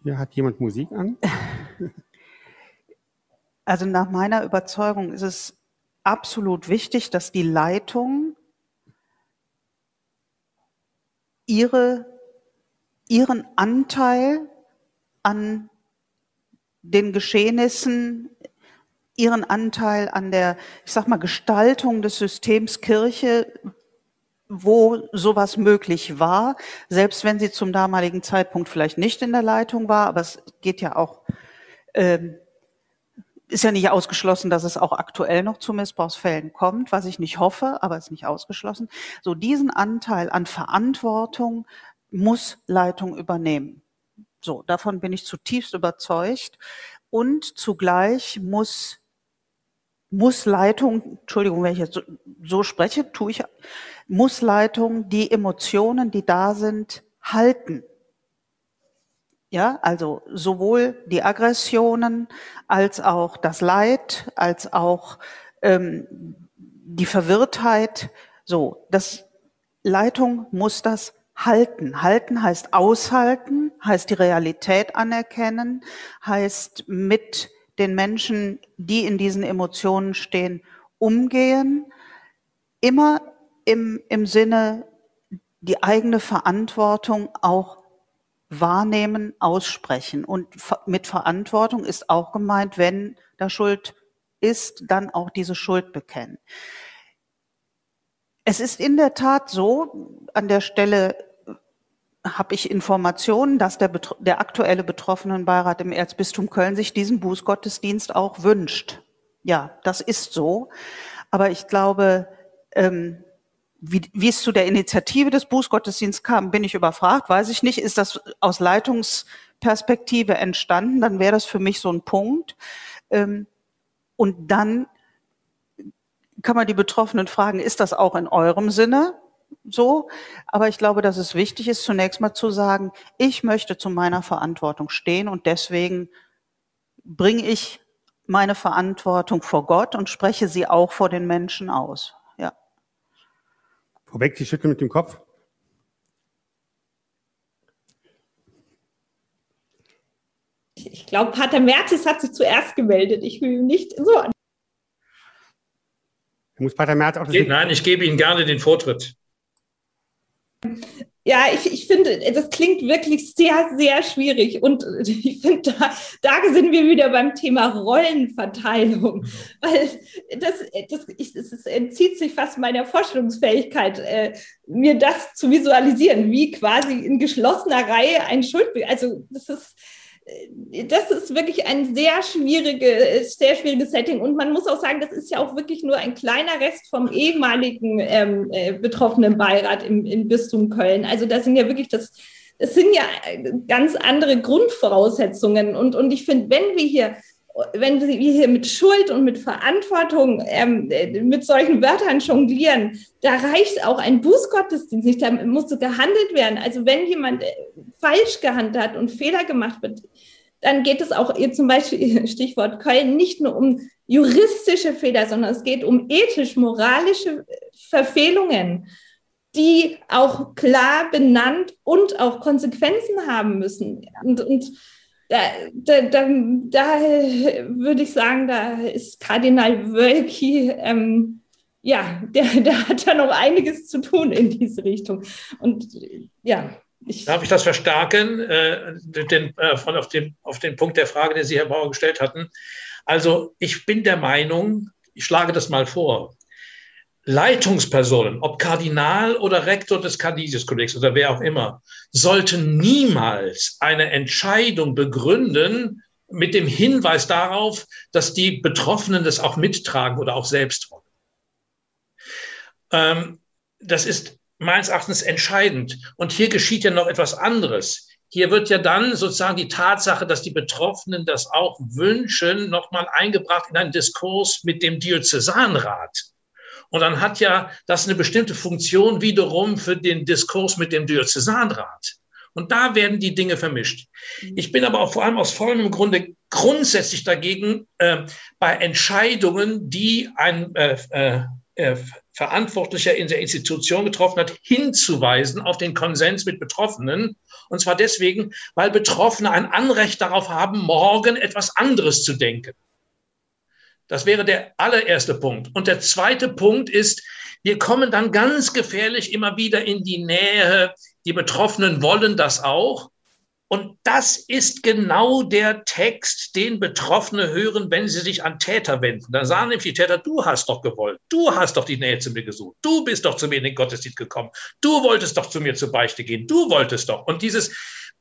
Hier hat jemand Musik an. [laughs]
Also nach meiner Überzeugung ist es absolut wichtig, dass die Leitung ihre, ihren Anteil an den Geschehnissen, ihren Anteil an der, ich sag mal, Gestaltung des Systems Kirche wo sowas möglich war, selbst wenn sie zum damaligen Zeitpunkt vielleicht nicht in der Leitung war, aber es geht ja auch, ähm, ist ja nicht ausgeschlossen, dass es auch aktuell noch zu Missbrauchsfällen kommt, was ich nicht hoffe, aber ist nicht ausgeschlossen. So diesen Anteil an Verantwortung muss Leitung übernehmen. So, davon bin ich zutiefst überzeugt. Und zugleich muss, muss Leitung, Entschuldigung, wenn ich jetzt so, so spreche, tue ich, muss Leitung die Emotionen, die da sind, halten. Ja, also sowohl die Aggressionen als auch das Leid, als auch ähm, die Verwirrtheit. So, das Leitung muss das halten. Halten heißt aushalten, heißt die Realität anerkennen, heißt mit den Menschen, die in diesen Emotionen stehen, umgehen, immer im, im Sinne die eigene Verantwortung auch wahrnehmen, aussprechen. Und mit Verantwortung ist auch gemeint, wenn da Schuld ist, dann auch diese Schuld bekennen. Es ist in der Tat so, an der Stelle habe ich Informationen, dass der, der aktuelle Betroffenenbeirat im Erzbistum Köln sich diesen Bußgottesdienst auch wünscht. Ja, das ist so. Aber ich glaube, ähm, wie, wie es zu der Initiative des Bußgottesdienstes kam, bin ich überfragt, weiß ich nicht. Ist das aus Leitungsperspektive entstanden? Dann wäre das für mich so ein Punkt. Ähm, und dann kann man die Betroffenen fragen, ist das auch in eurem Sinne so? Aber ich glaube, dass es wichtig ist, zunächst mal zu sagen, ich möchte zu meiner Verantwortung stehen und deswegen bringe ich meine Verantwortung vor Gott und spreche sie auch vor den Menschen aus.
Frau Beck, Sie schütteln mit dem Kopf.
Ich glaube, Pater Mertes hat sich zuerst gemeldet. Ich will nicht so an.
Muss Pater Merz auch das
Nein, ich gebe Ihnen gerne den Vortritt.
Ja, ich, ich finde, das klingt wirklich sehr, sehr schwierig. Und ich finde, da, da sind wir wieder beim Thema Rollenverteilung. Weil das, das, ich, das entzieht sich fast meiner Vorstellungsfähigkeit, äh, mir das zu visualisieren, wie quasi in geschlossener Reihe ein Schuldbeweis. Also, das ist das ist wirklich ein sehr schwieriges, sehr schwieriges Setting. Und man muss auch sagen, das ist ja auch wirklich nur ein kleiner Rest vom ehemaligen ähm, äh, betroffenen Beirat im, im Bistum Köln. Also das sind ja wirklich das, es sind ja ganz andere Grundvoraussetzungen. Und, und ich finde, wenn wir hier wenn wir hier mit Schuld und mit Verantwortung ähm, äh, mit solchen Wörtern jonglieren, da reicht auch ein Bußgottesdienst nicht, da muss so gehandelt werden. Also wenn jemand äh, falsch gehandelt hat und Fehler gemacht wird, dann geht es auch zum Beispiel, [laughs] Stichwort Köln, nicht nur um juristische Fehler, sondern es geht um ethisch-moralische Verfehlungen, die auch klar benannt und auch Konsequenzen haben müssen. Und, und da, da, da, da würde ich sagen, da ist Kardinal Wölki, ähm, ja, der, der hat da noch einiges zu tun in diese Richtung. Und ja.
Ich Darf ich das verstärken, äh, den, äh, von auf, den, auf den Punkt der Frage, den Sie, Herr Bauer, gestellt hatten? Also ich bin der Meinung, ich schlage das mal vor, Leitungspersonen, ob Kardinal oder Rektor des Canisius-Kollegs oder wer auch immer, sollten niemals eine Entscheidung begründen mit dem Hinweis darauf, dass die Betroffenen das auch mittragen oder auch selbst wollen. Ähm, das ist meines Erachtens entscheidend. Und hier geschieht ja noch etwas anderes. Hier wird ja dann sozusagen die Tatsache, dass die Betroffenen das auch wünschen, nochmal eingebracht in einen Diskurs mit dem Diözesanrat. Und dann hat ja das eine bestimmte Funktion wiederum für den Diskurs mit dem Diözesanrat. Und da werden die Dinge vermischt. Mhm. Ich bin aber auch vor allem aus vollem Grunde grundsätzlich dagegen, äh, bei Entscheidungen, die ein äh, äh, äh, Verantwortlicher in der Institution getroffen hat, hinzuweisen auf den Konsens mit Betroffenen. Und zwar deswegen, weil Betroffene ein Anrecht darauf haben, morgen etwas anderes zu denken. Das wäre der allererste Punkt. Und der zweite Punkt ist, wir kommen dann ganz gefährlich immer wieder in die Nähe. Die Betroffenen wollen das auch. Und das ist genau der Text, den Betroffene hören, wenn sie sich an Täter wenden. Da sagen nämlich die Täter, du hast doch gewollt, du hast doch die Nähe zu mir gesucht, du bist doch zu mir in den Gottesdienst gekommen, du wolltest doch zu mir zur Beichte gehen, du wolltest doch. Und dieses,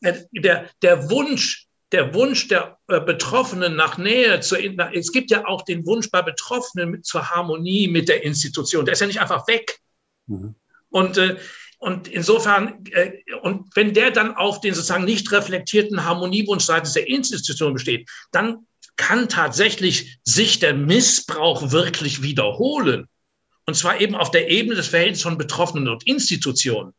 äh, der, der Wunsch, der Wunsch der äh, Betroffenen nach Nähe zur, es gibt ja auch den Wunsch bei Betroffenen zur Harmonie mit der Institution. Der ist ja nicht einfach weg. Mhm. Und, äh, und insofern, äh, und wenn der dann auf den sozusagen nicht reflektierten Harmoniewunsch seitens der Institution besteht, dann kann tatsächlich sich der Missbrauch wirklich wiederholen. Und zwar eben auf der Ebene des Verhältnisses von Betroffenen und Institutionen.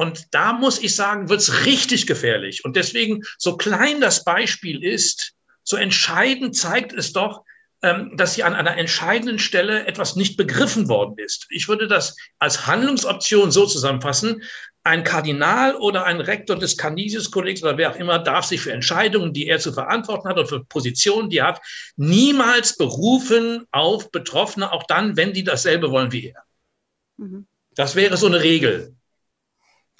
Und da muss ich sagen, wird es richtig gefährlich. Und deswegen, so klein das Beispiel ist, so entscheidend zeigt es doch, ähm, dass hier an einer entscheidenden Stelle etwas nicht begriffen worden ist. Ich würde das als Handlungsoption so zusammenfassen. Ein Kardinal oder ein Rektor des Canisius-Kollegs oder wer auch immer darf sich für Entscheidungen, die er zu verantworten hat oder für Positionen, die er hat, niemals berufen auf Betroffene, auch dann, wenn die dasselbe wollen wie er. Mhm. Das wäre so eine Regel.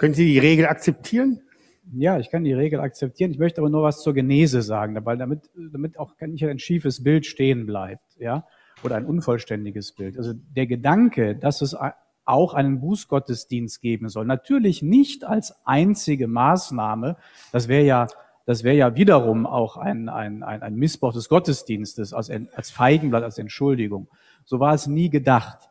Können Sie die Regel akzeptieren?
Ja, ich kann die Regel akzeptieren. Ich möchte aber nur was zur Genese sagen, weil damit, damit auch nicht ein schiefes Bild stehen bleibt, ja, oder ein unvollständiges Bild. Also der Gedanke, dass es auch einen Bußgottesdienst geben soll, natürlich nicht als einzige Maßnahme. Das wäre ja, das wäre ja wiederum auch ein, ein, ein, ein Missbrauch des Gottesdienstes als, als Feigenblatt, als Entschuldigung. So war es nie gedacht.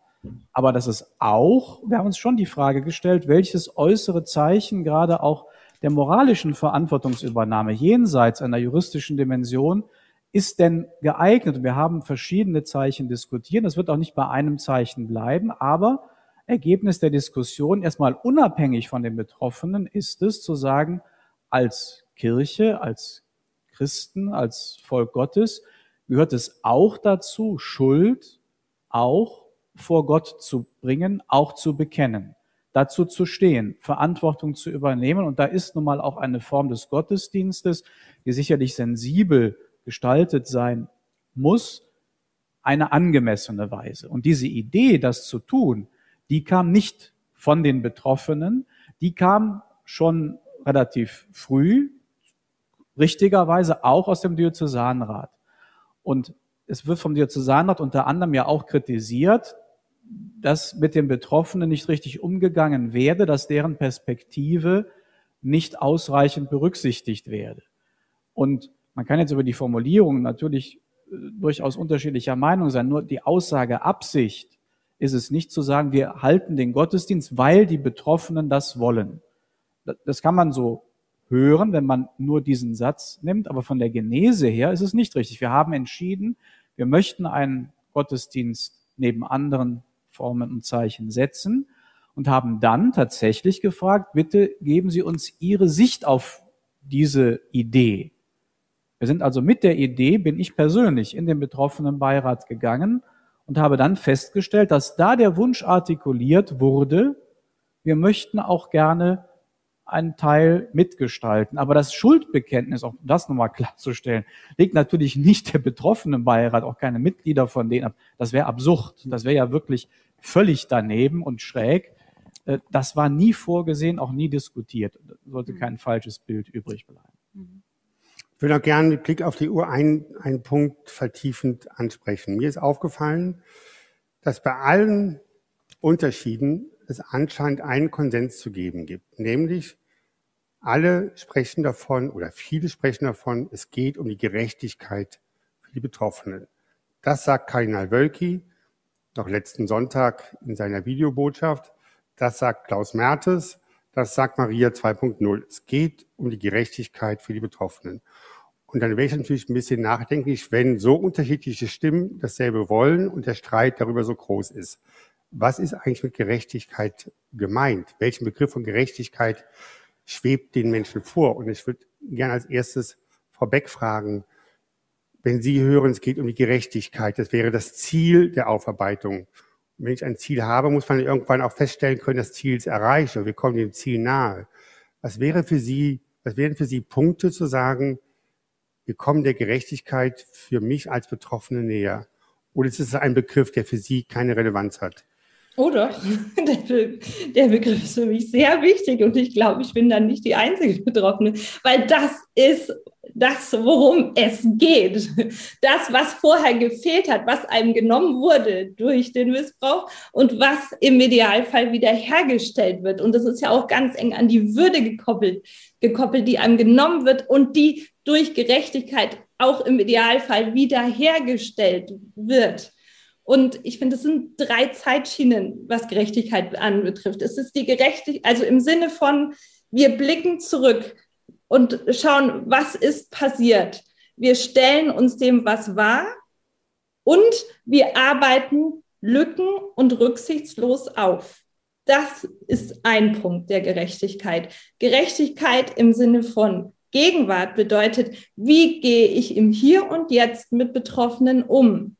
Aber das ist auch, wir haben uns schon die Frage gestellt, welches äußere Zeichen gerade auch der moralischen Verantwortungsübernahme jenseits einer juristischen Dimension ist denn geeignet? Wir haben verschiedene Zeichen diskutiert. Das wird auch nicht bei einem Zeichen bleiben, aber Ergebnis der Diskussion, erstmal unabhängig von den Betroffenen, ist es zu sagen, als Kirche, als Christen, als Volk Gottes gehört es auch dazu, Schuld auch vor Gott zu bringen, auch zu bekennen, dazu zu stehen, Verantwortung zu übernehmen. Und da ist nun mal auch eine Form des Gottesdienstes, die sicherlich sensibel gestaltet sein muss, eine angemessene Weise. Und diese Idee, das zu tun, die kam nicht von den Betroffenen, die kam schon relativ früh, richtigerweise auch aus dem Diözesanrat. Und es wird vom Diözesanrat unter anderem ja auch kritisiert, dass mit den Betroffenen nicht richtig umgegangen werde, dass deren Perspektive nicht ausreichend berücksichtigt werde. Und man kann jetzt über die Formulierung natürlich äh, durchaus unterschiedlicher Meinung sein. Nur die Aussage Absicht ist es nicht zu sagen, wir halten den Gottesdienst, weil die Betroffenen das wollen. Das kann man so hören, wenn man nur diesen Satz nimmt, aber von der Genese her ist es nicht richtig. Wir haben entschieden, wir möchten einen Gottesdienst neben anderen Formen und Zeichen setzen und haben dann tatsächlich gefragt, bitte geben Sie uns Ihre Sicht auf diese Idee. Wir sind also mit der Idee, bin ich persönlich in den betroffenen Beirat gegangen und habe dann festgestellt, dass da der Wunsch artikuliert wurde, wir möchten auch gerne einen Teil mitgestalten. Aber das Schuldbekenntnis, um das nochmal klarzustellen, legt natürlich nicht der betroffene Beirat, auch keine Mitglieder von denen ab. Das wäre absurd. Das wäre ja wirklich völlig daneben und schräg. Äh, das war nie vorgesehen, auch nie diskutiert. Da sollte kein falsches Bild übrig bleiben.
Ich würde auch gerne mit Blick auf die Uhr einen, einen Punkt vertiefend ansprechen. Mir ist aufgefallen, dass bei allen Unterschieden es anscheinend einen Konsens zu geben gibt, nämlich alle sprechen davon oder viele sprechen davon, es geht um die Gerechtigkeit für die Betroffenen. Das sagt Kardinal Wölki noch letzten Sonntag in seiner Videobotschaft. Das sagt Klaus Mertes. Das sagt Maria 2.0. Es geht um die Gerechtigkeit für die Betroffenen. Und dann wäre ich natürlich ein bisschen nachdenklich, wenn so unterschiedliche Stimmen dasselbe wollen und der Streit darüber so groß ist. Was ist eigentlich mit Gerechtigkeit gemeint? Welchen Begriff von Gerechtigkeit schwebt den Menschen vor. Und ich würde gerne als erstes Frau fragen, wenn Sie hören, es geht um die Gerechtigkeit, das wäre das Ziel der Aufarbeitung. Und wenn ich ein Ziel habe, muss man irgendwann auch feststellen können, das Ziel ist erreicht und wir kommen dem Ziel nahe. Was wäre für Sie, was wären für Sie Punkte zu sagen, wir kommen der Gerechtigkeit für mich als Betroffene näher? Oder ist es ein Begriff, der für Sie keine Relevanz hat?
Oh [laughs] doch, der, der, Begriff ist für mich sehr wichtig und ich glaube, ich bin dann nicht die einzige Betroffene, weil das ist das, worum es geht. Das, was vorher gefehlt hat, was einem genommen wurde durch den Missbrauch und was im Idealfall wiederhergestellt wird. Und das ist ja auch ganz eng an die Würde gekoppelt, gekoppelt, die einem genommen wird und die durch Gerechtigkeit auch im Idealfall wiederhergestellt wird. Und ich finde, es sind drei Zeitschienen, was Gerechtigkeit anbetrifft. Es ist die Gerechtigkeit, also im Sinne von, wir blicken zurück und schauen, was ist passiert. Wir stellen uns dem, was war und wir arbeiten lücken- und rücksichtslos auf. Das ist ein Punkt der Gerechtigkeit. Gerechtigkeit im Sinne von Gegenwart bedeutet, wie gehe ich im Hier und Jetzt mit Betroffenen um?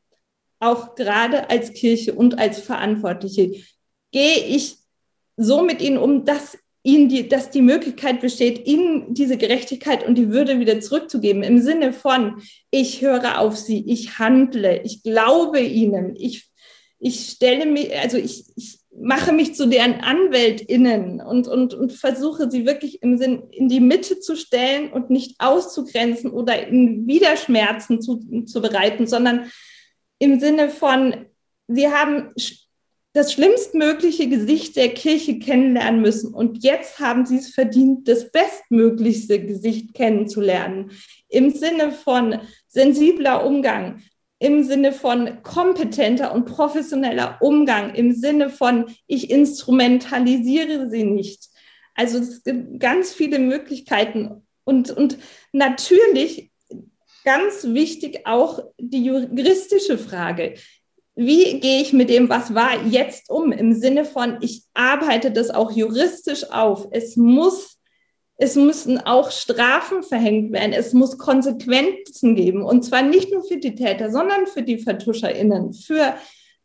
Auch gerade als Kirche und als Verantwortliche, gehe ich so mit ihnen um, dass ihnen die, dass die Möglichkeit besteht, ihnen diese Gerechtigkeit und die Würde wieder zurückzugeben. Im Sinne von, ich höre auf sie, ich handle, ich glaube ihnen, ich, ich stelle mich, also ich, ich mache mich zu deren AnwältInnen und, und, und versuche sie wirklich im Sinn in die Mitte zu stellen und nicht auszugrenzen oder in Widerschmerzen zu, zu bereiten, sondern im Sinne von, sie haben das schlimmstmögliche Gesicht der Kirche kennenlernen müssen. Und jetzt haben sie es verdient, das bestmöglichste Gesicht kennenzulernen. Im Sinne von sensibler Umgang, im Sinne von kompetenter und professioneller Umgang, im Sinne von, ich instrumentalisiere sie nicht. Also es gibt ganz viele Möglichkeiten. Und, und natürlich ganz wichtig auch die juristische Frage. Wie gehe ich mit dem, was war, jetzt um? Im Sinne von, ich arbeite das auch juristisch auf. Es muss, es müssen auch Strafen verhängt werden. Es muss Konsequenzen geben. Und zwar nicht nur für die Täter, sondern für die VertuscherInnen, für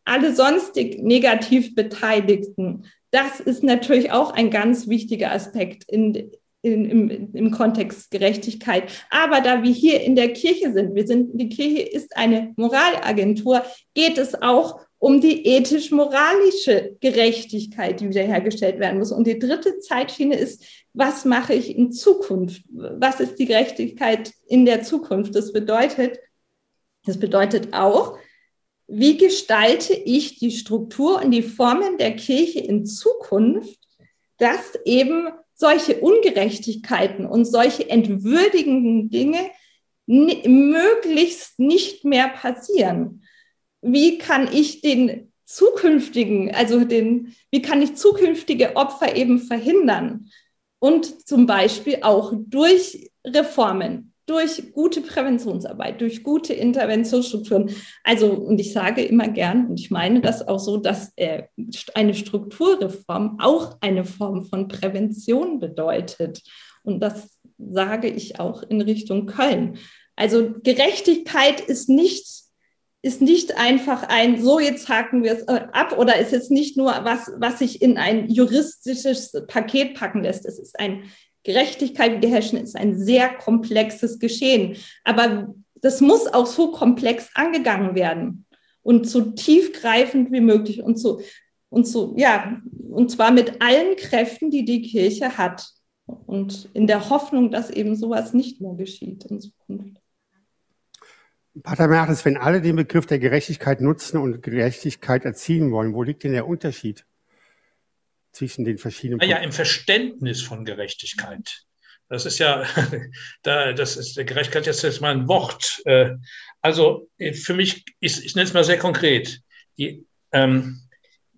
alle sonstig negativ Beteiligten. Das ist natürlich auch ein ganz wichtiger Aspekt in, in, im, im Kontext Gerechtigkeit. Aber da wir hier in der Kirche sind, wir sind, die Kirche ist eine Moralagentur, geht es auch um die ethisch-moralische Gerechtigkeit, die wiederhergestellt werden muss. Und die dritte Zeitschiene ist, was mache ich in Zukunft? Was ist die Gerechtigkeit in der Zukunft? Das bedeutet, das bedeutet auch, wie gestalte ich die Struktur und die Formen der Kirche in Zukunft, dass eben solche Ungerechtigkeiten und solche entwürdigenden Dinge möglichst nicht mehr passieren. Wie kann ich den zukünftigen, also den, wie kann ich zukünftige Opfer eben verhindern? Und zum Beispiel auch durch Reformen, durch gute Präventionsarbeit, durch gute Interventionsstrukturen. Also, und ich sage immer gern, und ich meine das auch so, dass äh, eine Strukturreform auch eine Form von Prävention bedeutet. Und das sage ich auch in Richtung Köln. Also Gerechtigkeit ist nicht, ist nicht einfach ein, so jetzt haken wir es äh, ab oder ist jetzt nicht nur was, was sich in ein juristisches Paket packen lässt. Es ist ein Gerechtigkeit wiederherrschen ist ein sehr komplexes Geschehen. Aber das muss auch so komplex angegangen werden und so tiefgreifend wie möglich und so, und so, ja, und zwar mit allen Kräften, die die Kirche hat. Und in der Hoffnung, dass eben sowas nicht mehr geschieht in Zukunft.
Pater Mertes, wenn alle den Begriff der Gerechtigkeit nutzen und Gerechtigkeit erzielen wollen, wo liegt denn der Unterschied zwischen den verschiedenen?
Naja, im Verständnis von Gerechtigkeit. Das ist ja, [laughs] da, das ist der Gerechtigkeit jetzt, jetzt mal ein Wort. Äh, also äh, für mich ist, ich nenne es mal sehr konkret. Die, ähm,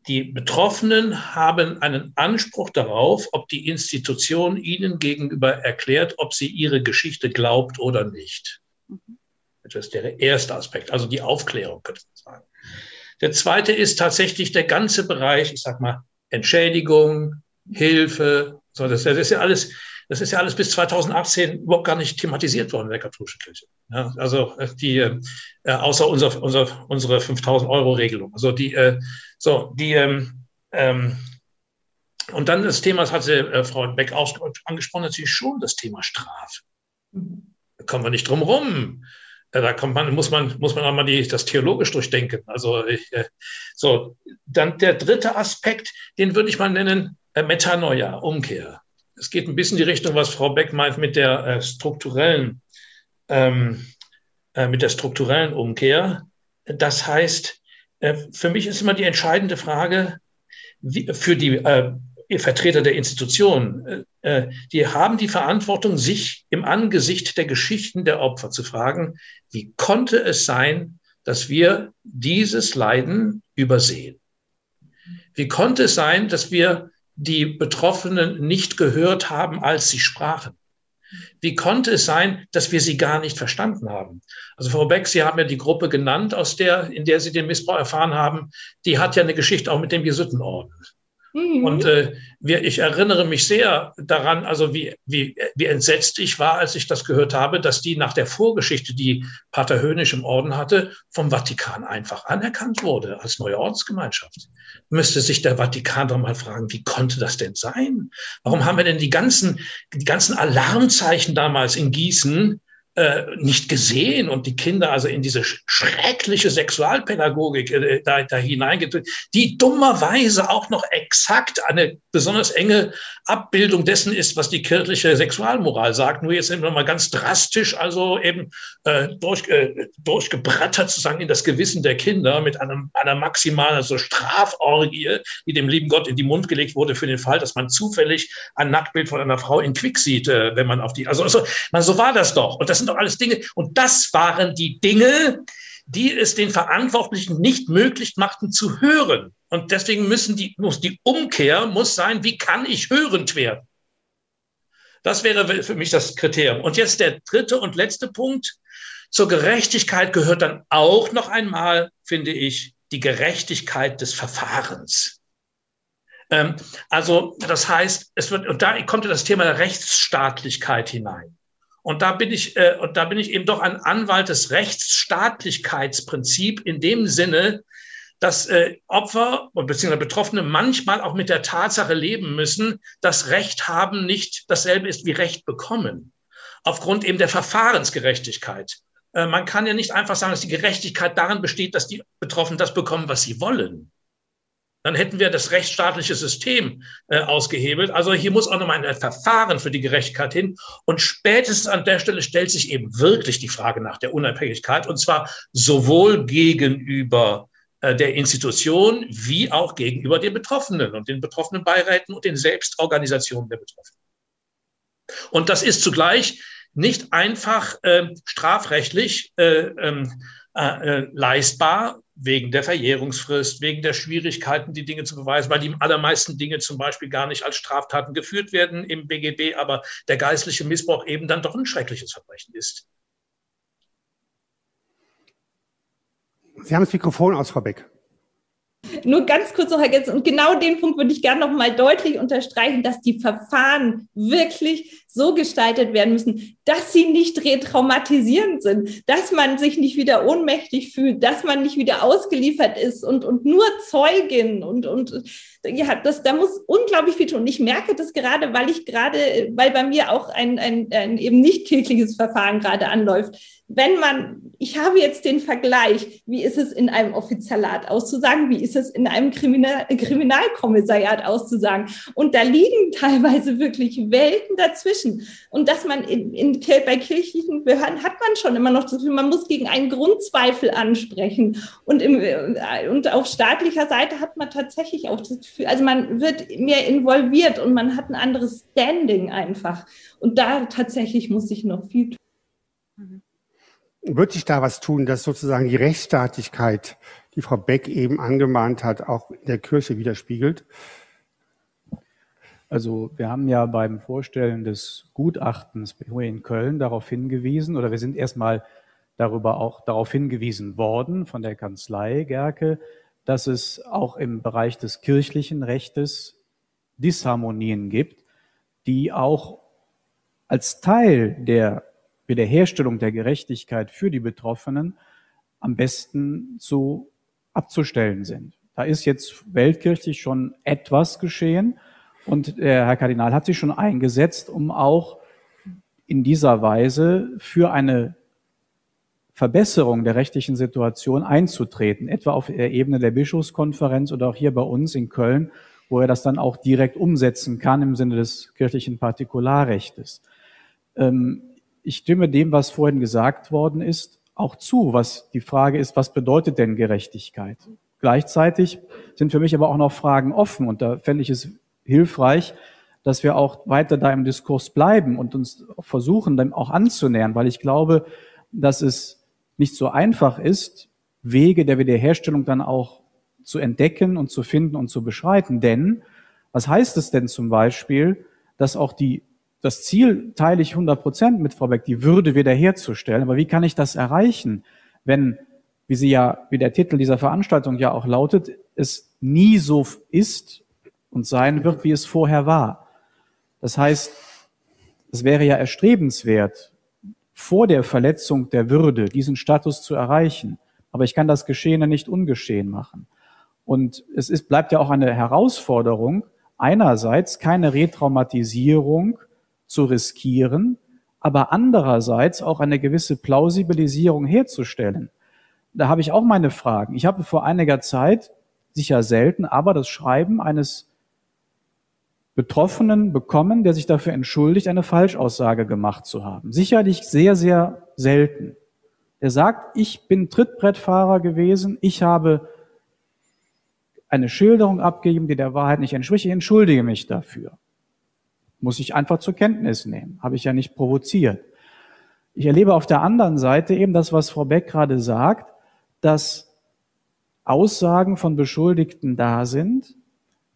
die Betroffenen haben einen Anspruch darauf, ob die Institution ihnen gegenüber erklärt, ob sie ihre Geschichte glaubt oder nicht. Mhm. Das ist der erste Aspekt, also die Aufklärung, könnte man sagen. Der zweite ist tatsächlich der ganze Bereich, ich sag mal, Entschädigung, Hilfe. So, das, das ist ja alles, das ist ja alles bis 2018 überhaupt gar nicht thematisiert worden in der katholischen Kirche. Ja, also äh, die, äh, außer unser, unser, unsere 5000 Euro Regelung. Also die, äh, so die, ähm, ähm, und dann das Thema, das hatte äh, Frau Beck auch angesprochen, natürlich schon das Thema Strafe. Da kommen wir nicht drum rum. Da kommt man, muss man, muss man auch mal die, das theologisch durchdenken. Also ich, äh, so, dann der dritte Aspekt, den würde ich mal nennen, äh, Metanoia, Umkehr. Es geht ein bisschen in die Richtung, was Frau Beck meint mit der äh, strukturellen, ähm, äh, mit der strukturellen Umkehr. Das heißt, äh, für mich ist immer die entscheidende Frage, für die äh, Vertreter der Institution, äh, äh, die haben die Verantwortung, sich im Angesicht der Geschichten der Opfer zu fragen, wie konnte es sein, dass wir dieses Leiden übersehen? Wie konnte es sein, dass wir die Betroffenen nicht gehört haben, als sie sprachen? Wie konnte es sein, dass wir sie gar nicht verstanden haben? Also Frau Beck, Sie haben ja die Gruppe genannt, aus der, in der Sie den Missbrauch erfahren haben. Die hat ja eine Geschichte auch mit dem Jesuitenorden. Mhm. Und äh, wir, ich erinnere mich sehr daran, also wie, wie, wie entsetzt ich war, als ich das gehört habe, dass die nach der Vorgeschichte, die Pater Hönisch im Orden hatte, vom Vatikan einfach anerkannt wurde als neue Ordensgemeinschaft. Müsste sich der Vatikan doch mal fragen, wie konnte das denn sein? Warum haben wir denn die ganzen, die ganzen Alarmzeichen damals in Gießen äh, nicht gesehen und die Kinder also in diese schreckliche Sexualpädagogik äh, da, da hineingetreten, die dummerweise auch noch exakt eine besonders enge Abbildung dessen ist, was die kirchliche Sexualmoral sagt. Nur jetzt immer mal ganz drastisch, also eben äh, durch, äh, durchgebrettert sozusagen in das Gewissen der Kinder mit einem, einer maximalen also Straforgie, die dem lieben Gott in die Mund gelegt wurde für den Fall, dass man zufällig ein Nacktbild von einer Frau in Quick sieht, äh, wenn man auf die, also, also man, so war das doch. Und das sind doch alles Dinge. Und das waren die Dinge, die es den Verantwortlichen nicht möglich machten zu hören. Und deswegen müssen die, muss die Umkehr muss sein, wie kann ich hörend werden? Das wäre für mich das Kriterium. Und jetzt der dritte und letzte Punkt. Zur Gerechtigkeit gehört dann auch noch einmal, finde ich, die Gerechtigkeit des Verfahrens. Ähm, also das heißt, es wird, und da kommt ja das Thema der Rechtsstaatlichkeit hinein. Und da bin ich, äh, und da bin ich eben doch ein Anwalt des Rechtsstaatlichkeitsprinzips in dem Sinne, dass äh, Opfer und beziehungsweise Betroffene manchmal auch mit der Tatsache leben müssen, dass Recht haben nicht dasselbe ist wie Recht bekommen. Aufgrund eben der Verfahrensgerechtigkeit. Äh, man kann ja nicht einfach sagen, dass die Gerechtigkeit darin besteht, dass die Betroffenen das bekommen, was sie wollen dann hätten wir das rechtsstaatliche System äh, ausgehebelt. Also hier muss auch nochmal ein Verfahren für die Gerechtigkeit hin. Und spätestens an der Stelle stellt sich eben wirklich die Frage nach der Unabhängigkeit, und zwar sowohl gegenüber äh, der Institution wie auch gegenüber den Betroffenen und den betroffenen Beiräten und den Selbstorganisationen der Betroffenen. Und das ist zugleich nicht einfach äh, strafrechtlich äh, ähm, äh, äh, leistbar, wegen der Verjährungsfrist, wegen der Schwierigkeiten, die Dinge zu beweisen, weil die allermeisten Dinge zum Beispiel gar nicht als Straftaten geführt werden im BGB, aber der geistliche Missbrauch eben dann doch ein schreckliches Verbrechen ist.
Sie haben das Mikrofon aus, Frau Beck.
Nur ganz kurz noch ergänzen. Und genau den Punkt würde ich gerne noch mal deutlich unterstreichen, dass die Verfahren wirklich so gestaltet werden müssen, dass sie nicht retraumatisierend sind, dass man sich nicht wieder ohnmächtig fühlt, dass man nicht wieder ausgeliefert ist und, und nur Zeugin und, und ja, das, da muss unglaublich viel tun. Ich merke das gerade, weil ich gerade, weil bei mir auch ein, ein, ein eben nicht kirchliches Verfahren gerade anläuft wenn man, ich habe jetzt den Vergleich, wie ist es in einem Offizialat auszusagen, wie ist es in einem Kriminal Kriminalkommissariat auszusagen. Und da liegen teilweise wirklich Welten dazwischen. Und dass man in, in, bei kirchlichen Behörden hat man schon immer noch das Gefühl, man muss gegen einen Grundzweifel ansprechen. Und, im, und auf staatlicher Seite hat man tatsächlich auch das Gefühl, also man wird mehr involviert und man hat ein anderes Standing einfach. Und da tatsächlich muss sich noch viel tun.
Mhm wird sich da was tun, dass sozusagen die Rechtsstaatlichkeit, die Frau Beck eben angemahnt hat, auch in der Kirche widerspiegelt?
Also wir haben ja beim Vorstellen des Gutachtens in Köln darauf hingewiesen, oder wir sind erstmal darüber auch darauf hingewiesen worden von der Kanzlei Gerke, dass es auch im Bereich des kirchlichen Rechtes Disharmonien gibt, die auch als Teil der Wiederherstellung der Gerechtigkeit für die Betroffenen am besten zu abzustellen sind. Da ist jetzt weltkirchlich schon etwas geschehen und der Herr Kardinal hat sich schon eingesetzt, um auch in dieser Weise für eine Verbesserung der rechtlichen Situation einzutreten, etwa auf der Ebene der Bischofskonferenz oder auch hier bei uns in Köln, wo er das dann auch direkt umsetzen kann im Sinne des kirchlichen Partikularrechtes. Ähm, ich stimme dem, was vorhin gesagt worden ist, auch zu, was die Frage ist, was bedeutet denn Gerechtigkeit? Gleichzeitig sind für mich aber auch noch Fragen offen und da fände ich es hilfreich, dass wir auch weiter da im Diskurs bleiben und uns versuchen, dann auch anzunähern, weil ich glaube, dass es nicht so einfach ist, Wege der Wiederherstellung dann auch zu entdecken und zu finden und zu beschreiten. Denn was heißt es denn zum Beispiel, dass auch die das Ziel teile ich 100 Prozent mit Frau Beck, die Würde wiederherzustellen. Aber wie kann ich das erreichen, wenn, wie sie ja, wie der Titel dieser Veranstaltung ja auch lautet, es nie so ist und sein wird, wie es vorher war? Das heißt, es wäre ja erstrebenswert, vor der Verletzung der Würde diesen Status zu erreichen. Aber ich kann das Geschehene nicht ungeschehen machen. Und es ist, bleibt ja auch eine Herausforderung, einerseits keine Retraumatisierung zu riskieren, aber andererseits auch eine gewisse Plausibilisierung herzustellen. Da habe ich auch meine Fragen. Ich habe vor einiger Zeit, sicher selten, aber das Schreiben eines Betroffenen bekommen, der sich dafür entschuldigt, eine Falschaussage gemacht zu haben. Sicherlich sehr, sehr selten. Er sagt, ich bin Trittbrettfahrer gewesen, ich habe eine Schilderung abgegeben, die der Wahrheit nicht entspricht, ich entschuldige mich dafür. Muss ich einfach zur Kenntnis nehmen. Habe ich ja nicht provoziert. Ich erlebe auf der anderen Seite eben das, was Frau Beck gerade sagt, dass Aussagen von Beschuldigten da sind,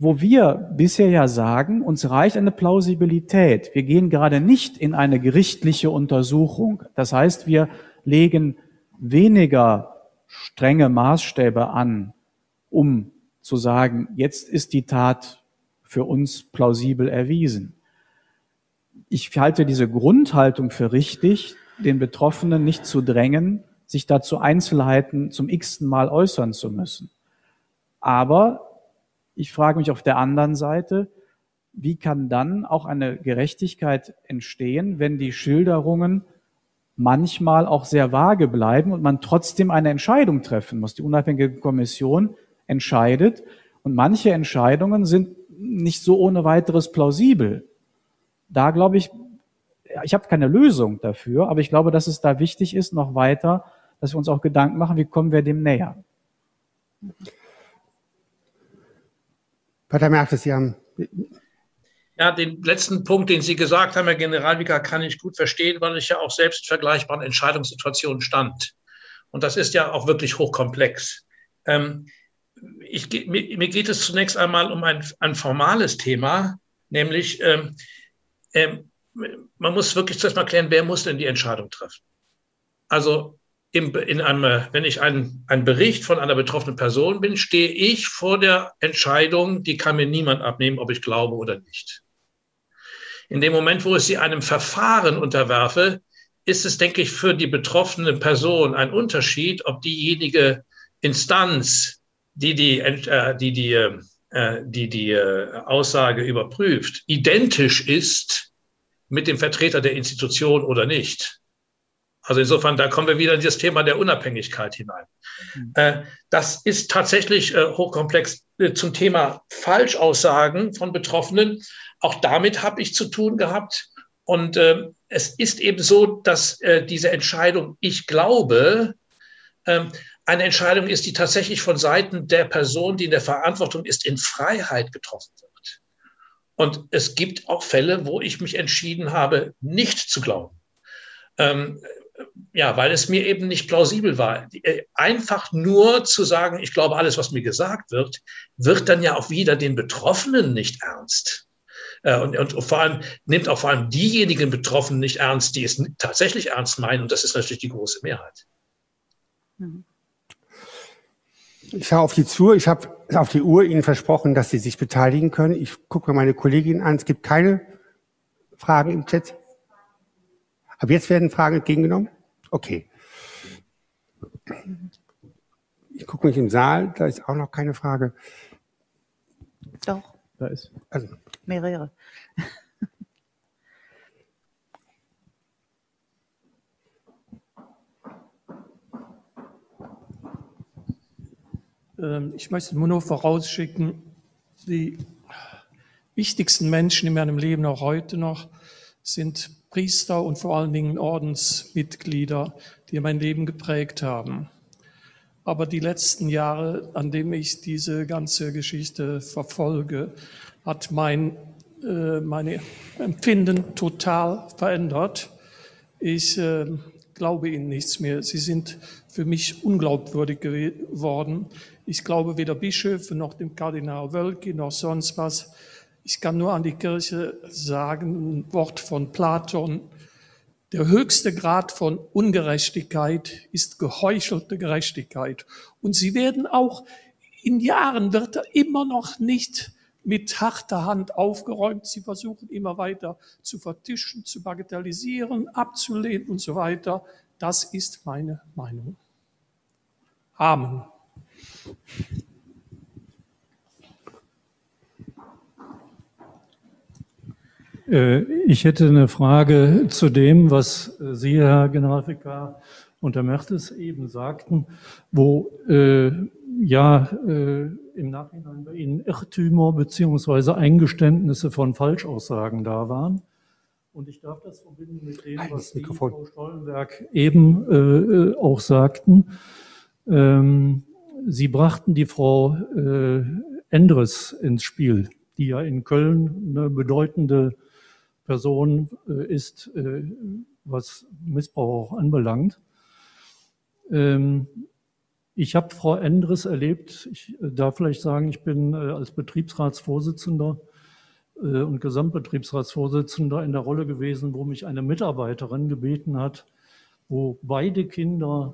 wo wir bisher ja sagen, uns reicht eine Plausibilität. Wir gehen gerade nicht in eine gerichtliche Untersuchung. Das heißt, wir legen weniger strenge Maßstäbe an, um zu sagen, jetzt ist die Tat für uns plausibel erwiesen ich halte diese Grundhaltung für richtig, den Betroffenen nicht zu drängen, sich dazu Einzelheiten zum x-ten Mal äußern zu müssen. Aber ich frage mich auf der anderen Seite, wie kann dann auch eine Gerechtigkeit entstehen, wenn die Schilderungen manchmal auch sehr vage bleiben und man trotzdem eine Entscheidung treffen muss. Die unabhängige Kommission entscheidet und manche Entscheidungen sind nicht so ohne weiteres plausibel da glaube ich, ich habe keine Lösung dafür, aber ich glaube, dass es da wichtig ist, noch weiter, dass wir uns auch Gedanken machen, wie kommen wir dem näher.
Pater Mertes, Sie haben. Ja, den letzten Punkt, den Sie gesagt haben, Herr Generalvikar, kann ich gut verstehen, weil ich ja auch selbst vergleichbaren Entscheidungssituationen stand. Und das ist ja auch wirklich hochkomplex. Ähm, ich, mir, mir, geht es zunächst einmal um ein, ein formales Thema, nämlich ähm, ähm, man muss wirklich zuerst mal klären, wer muss denn die Entscheidung treffen? Also im, in einem, wenn ich ein, ein Bericht von einer betroffenen Person bin, stehe ich vor der Entscheidung, die kann mir niemand abnehmen, ob ich glaube oder nicht. In dem Moment, wo ich sie einem Verfahren unterwerfe, ist es, denke ich, für die betroffene Person ein Unterschied, ob diejenige Instanz, die die, äh, die, die, äh, die, die äh, Aussage überprüft, identisch ist mit dem Vertreter der Institution oder nicht. Also insofern, da kommen wir wieder in das Thema der Unabhängigkeit hinein. Mhm. Äh, das ist tatsächlich äh, hochkomplex äh, zum Thema Falschaussagen von Betroffenen. Auch damit habe ich zu tun gehabt. Und es ist eben so, dass diese Entscheidung, ich glaube, ähm, eine Entscheidung ist, die tatsächlich von Seiten der Person, die in der Verantwortung ist, in Freiheit getroffen wird. Und es gibt auch Fälle, wo ich mich entschieden habe, nicht zu glauben. Ähm, ja, weil es mir eben nicht plausibel war. Äh, einfach nur zu sagen, ich glaube, alles, was mir gesagt wird, wird dann ja auch wieder den Betroffenen nicht ernst. Äh, und, und vor allem nimmt auch vor allem diejenigen Betroffenen nicht ernst, die es tatsächlich ernst meinen. Und das ist natürlich die große Mehrheit.
Ich schaue auf die Uhr. Ich habe auf die Uhr Ihnen versprochen, dass Sie sich beteiligen können. Ich gucke mir meine Kollegin an. Es gibt keine Fragen im Chat. Ab jetzt werden Fragen entgegengenommen? Okay. Ich gucke mich im Saal, da ist auch noch keine Frage.
Doch. Da ist. Also. Mehrere.
Ähm, ich möchte nur noch vorausschicken, die wichtigsten Menschen in meinem Leben, auch heute noch, sind Priester und vor allen Dingen Ordensmitglieder, die mein Leben geprägt haben. Aber die letzten Jahre, an denen ich diese ganze Geschichte verfolge, hat mein äh, meine Empfinden total verändert. Ich äh, glaube ihnen nichts mehr. Sie sind für mich unglaubwürdig geworden. Ich glaube weder Bischöfe noch dem Kardinal Wölki noch sonst was. Ich kann nur an die Kirche sagen, ein Wort von Platon. Der höchste Grad von Ungerechtigkeit ist geheuchelte Gerechtigkeit. Und sie werden auch in Jahren wird er immer noch nicht mit harter Hand aufgeräumt. Sie versuchen immer weiter zu vertischen, zu bagatellisieren, abzulehnen und so weiter. Das ist meine Meinung. Amen.
Ich hätte eine Frage zu dem, was äh, Sie, Herr Generalvikar und Herr Mertes eben sagten, wo äh, ja äh, im Nachhinein bei Ihnen Irrtümer beziehungsweise Eingeständnisse von Falschaussagen da waren. Und ich darf das verbinden mit dem, was die Frau Stollenberg eben äh, auch sagten. Ähm, Sie brachten die Frau äh, Endres ins Spiel, die ja in Köln eine bedeutende Person äh, ist, äh, was Missbrauch auch anbelangt. Ähm, ich habe Frau Endres erlebt, ich darf vielleicht sagen, ich bin äh, als Betriebsratsvorsitzender und Gesamtbetriebsratsvorsitzender in der Rolle gewesen, wo mich eine Mitarbeiterin gebeten hat, wo beide Kinder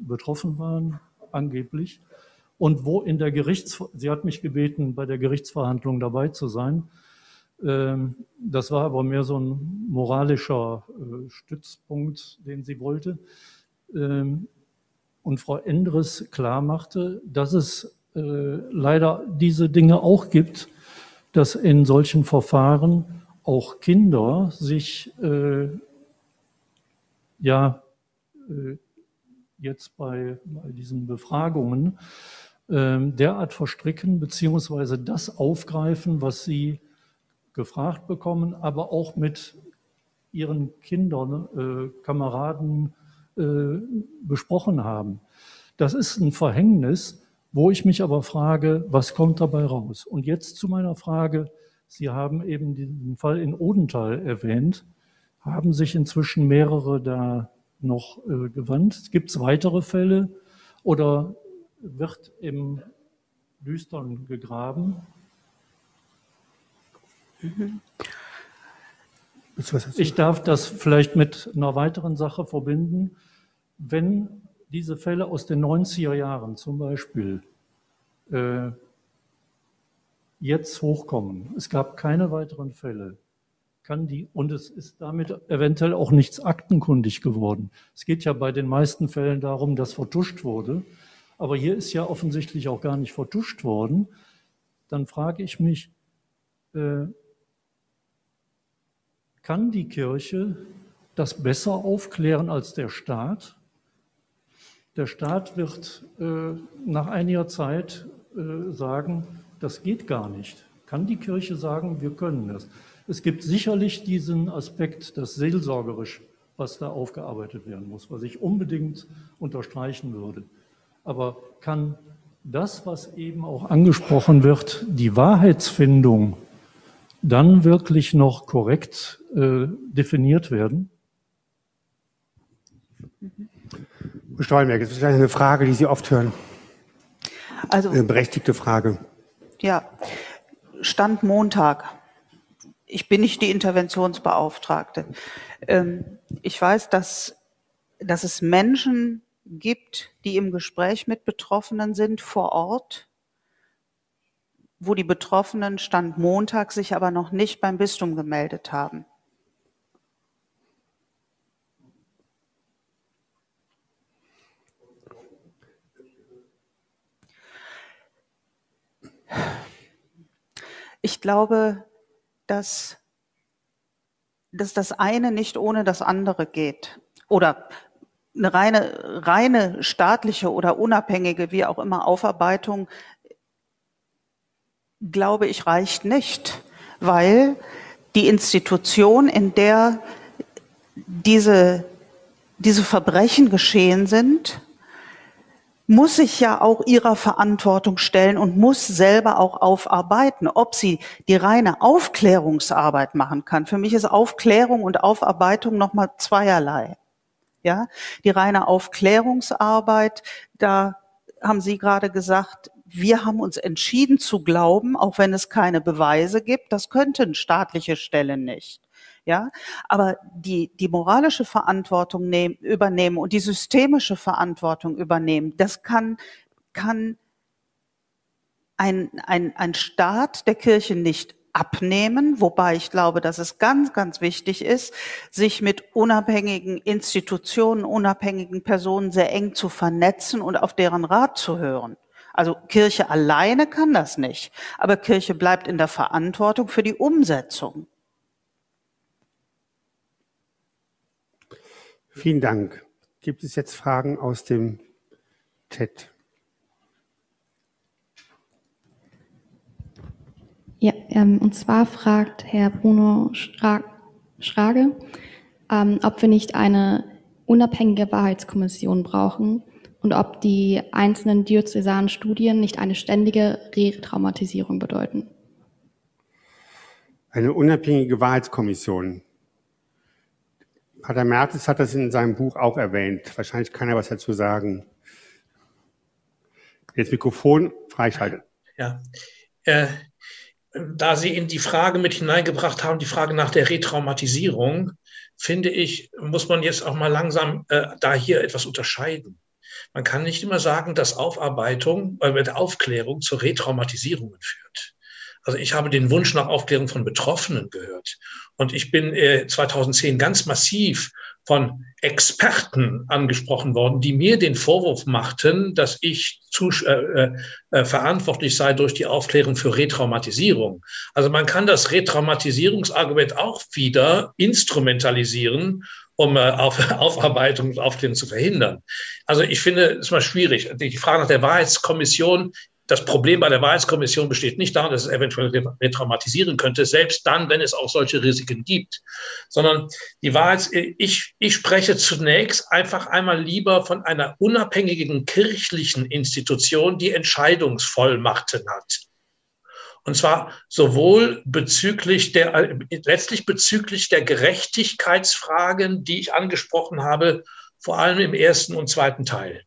betroffen waren, angeblich, und wo in der Gerichts, sie hat mich gebeten, bei der Gerichtsverhandlung dabei zu sein, das war aber mehr so ein moralischer äh, Stützpunkt, den sie wollte. Ähm, und Frau Endres klar machte, dass es äh, leider diese Dinge auch gibt, dass in solchen Verfahren auch Kinder sich äh, ja jetzt bei, bei diesen Befragungen ähm, derart verstricken, beziehungsweise das aufgreifen, was sie gefragt bekommen, aber auch mit ihren Kindern, äh, Kameraden äh, besprochen haben. Das ist ein Verhängnis, wo ich mich aber frage, was kommt dabei raus? Und jetzt zu meiner Frage, Sie haben eben den Fall in Odenthal erwähnt. Haben sich inzwischen mehrere da noch äh, gewandt? Gibt es weitere Fälle oder wird im Düstern gegraben? Ich darf das vielleicht mit einer weiteren Sache verbinden. Wenn diese Fälle aus den 90er Jahren zum Beispiel äh, jetzt hochkommen, es gab keine weiteren Fälle, kann die, und es ist damit eventuell auch nichts aktenkundig geworden. Es geht ja bei den meisten Fällen darum, dass vertuscht wurde. Aber hier ist ja offensichtlich auch gar nicht vertuscht worden. Dann frage ich mich, äh, kann die Kirche das besser aufklären als der Staat? Der Staat wird äh, nach einiger Zeit äh, sagen, das geht gar nicht. Kann die Kirche sagen, wir können das? Es gibt sicherlich diesen Aspekt, das seelsorgerisch, was da aufgearbeitet werden muss, was ich unbedingt unterstreichen würde. Aber kann das, was eben auch angesprochen wird, die Wahrheitsfindung dann wirklich noch korrekt äh, definiert werden?
Frau Stollenberg, das ist eine Frage, die Sie oft hören.
Also,
eine berechtigte Frage.
Ja, Stand Montag. Ich bin nicht die Interventionsbeauftragte. Ähm, ich weiß, dass, dass es Menschen gibt, die im Gespräch mit Betroffenen sind vor Ort, wo die Betroffenen Stand Montag sich aber noch nicht beim Bistum gemeldet haben. Ich glaube, dass, dass das eine nicht ohne das andere geht. Oder eine reine, reine staatliche oder unabhängige, wie auch immer, Aufarbeitung, glaube ich, reicht nicht, weil die Institution, in der diese, diese Verbrechen geschehen sind, muss sich ja auch ihrer Verantwortung stellen und muss selber auch aufarbeiten, ob sie die reine Aufklärungsarbeit machen kann. Für mich ist Aufklärung und Aufarbeitung nochmal zweierlei. Ja, die reine Aufklärungsarbeit, da haben Sie gerade gesagt, wir haben uns entschieden zu glauben, auch wenn es keine Beweise gibt, das könnten staatliche Stellen nicht. Ja, aber die, die moralische Verantwortung nehmen, übernehmen und die systemische Verantwortung übernehmen, das kann, kann ein, ein, ein Staat der Kirche nicht abnehmen, wobei ich glaube, dass es ganz, ganz wichtig ist, sich mit unabhängigen Institutionen, unabhängigen Personen sehr eng zu vernetzen und auf deren Rat zu hören. Also Kirche alleine kann das nicht, aber Kirche bleibt in der Verantwortung für die Umsetzung.
Vielen Dank. Gibt es jetzt Fragen aus dem Chat?
Ja, ähm, und zwar fragt Herr Bruno Schrage, ähm, ob wir nicht eine unabhängige Wahrheitskommission brauchen und ob die einzelnen diözesanen Studien nicht eine ständige Retraumatisierung bedeuten.
Eine unabhängige Wahrheitskommission. Pater Mertes hat das in seinem Buch auch erwähnt. Wahrscheinlich kann er was dazu sagen. Jetzt Mikrofon freischalten.
Ja. Äh, da Sie in die Frage mit hineingebracht haben, die Frage nach der Retraumatisierung, finde ich, muss man jetzt auch mal langsam äh, da hier etwas unterscheiden. Man kann nicht immer sagen, dass Aufarbeitung, äh, Aufklärung zur Retraumatisierung führt. Also ich habe den Wunsch nach Aufklärung von Betroffenen gehört. Und ich bin äh, 2010 ganz massiv von Experten angesprochen worden, die mir den Vorwurf machten, dass ich zu, äh, äh, äh, verantwortlich sei durch die Aufklärung für Retraumatisierung. Also man kann das Retraumatisierungsargument auch wieder instrumentalisieren, um äh, auf, [laughs] Aufarbeitung und Aufklärung zu verhindern. Also ich finde es mal schwierig. Die Frage nach der Wahrheitskommission das Problem bei der Wahrheitskommission besteht nicht darin, dass es eventuell retraumatisieren könnte, selbst dann, wenn es auch solche Risiken gibt, sondern die Wahrheit, ich, ich spreche zunächst einfach einmal lieber von einer unabhängigen kirchlichen Institution, die Entscheidungsvollmachten hat. Und zwar sowohl bezüglich der, letztlich bezüglich der Gerechtigkeitsfragen, die ich angesprochen habe, vor allem im ersten und zweiten Teil.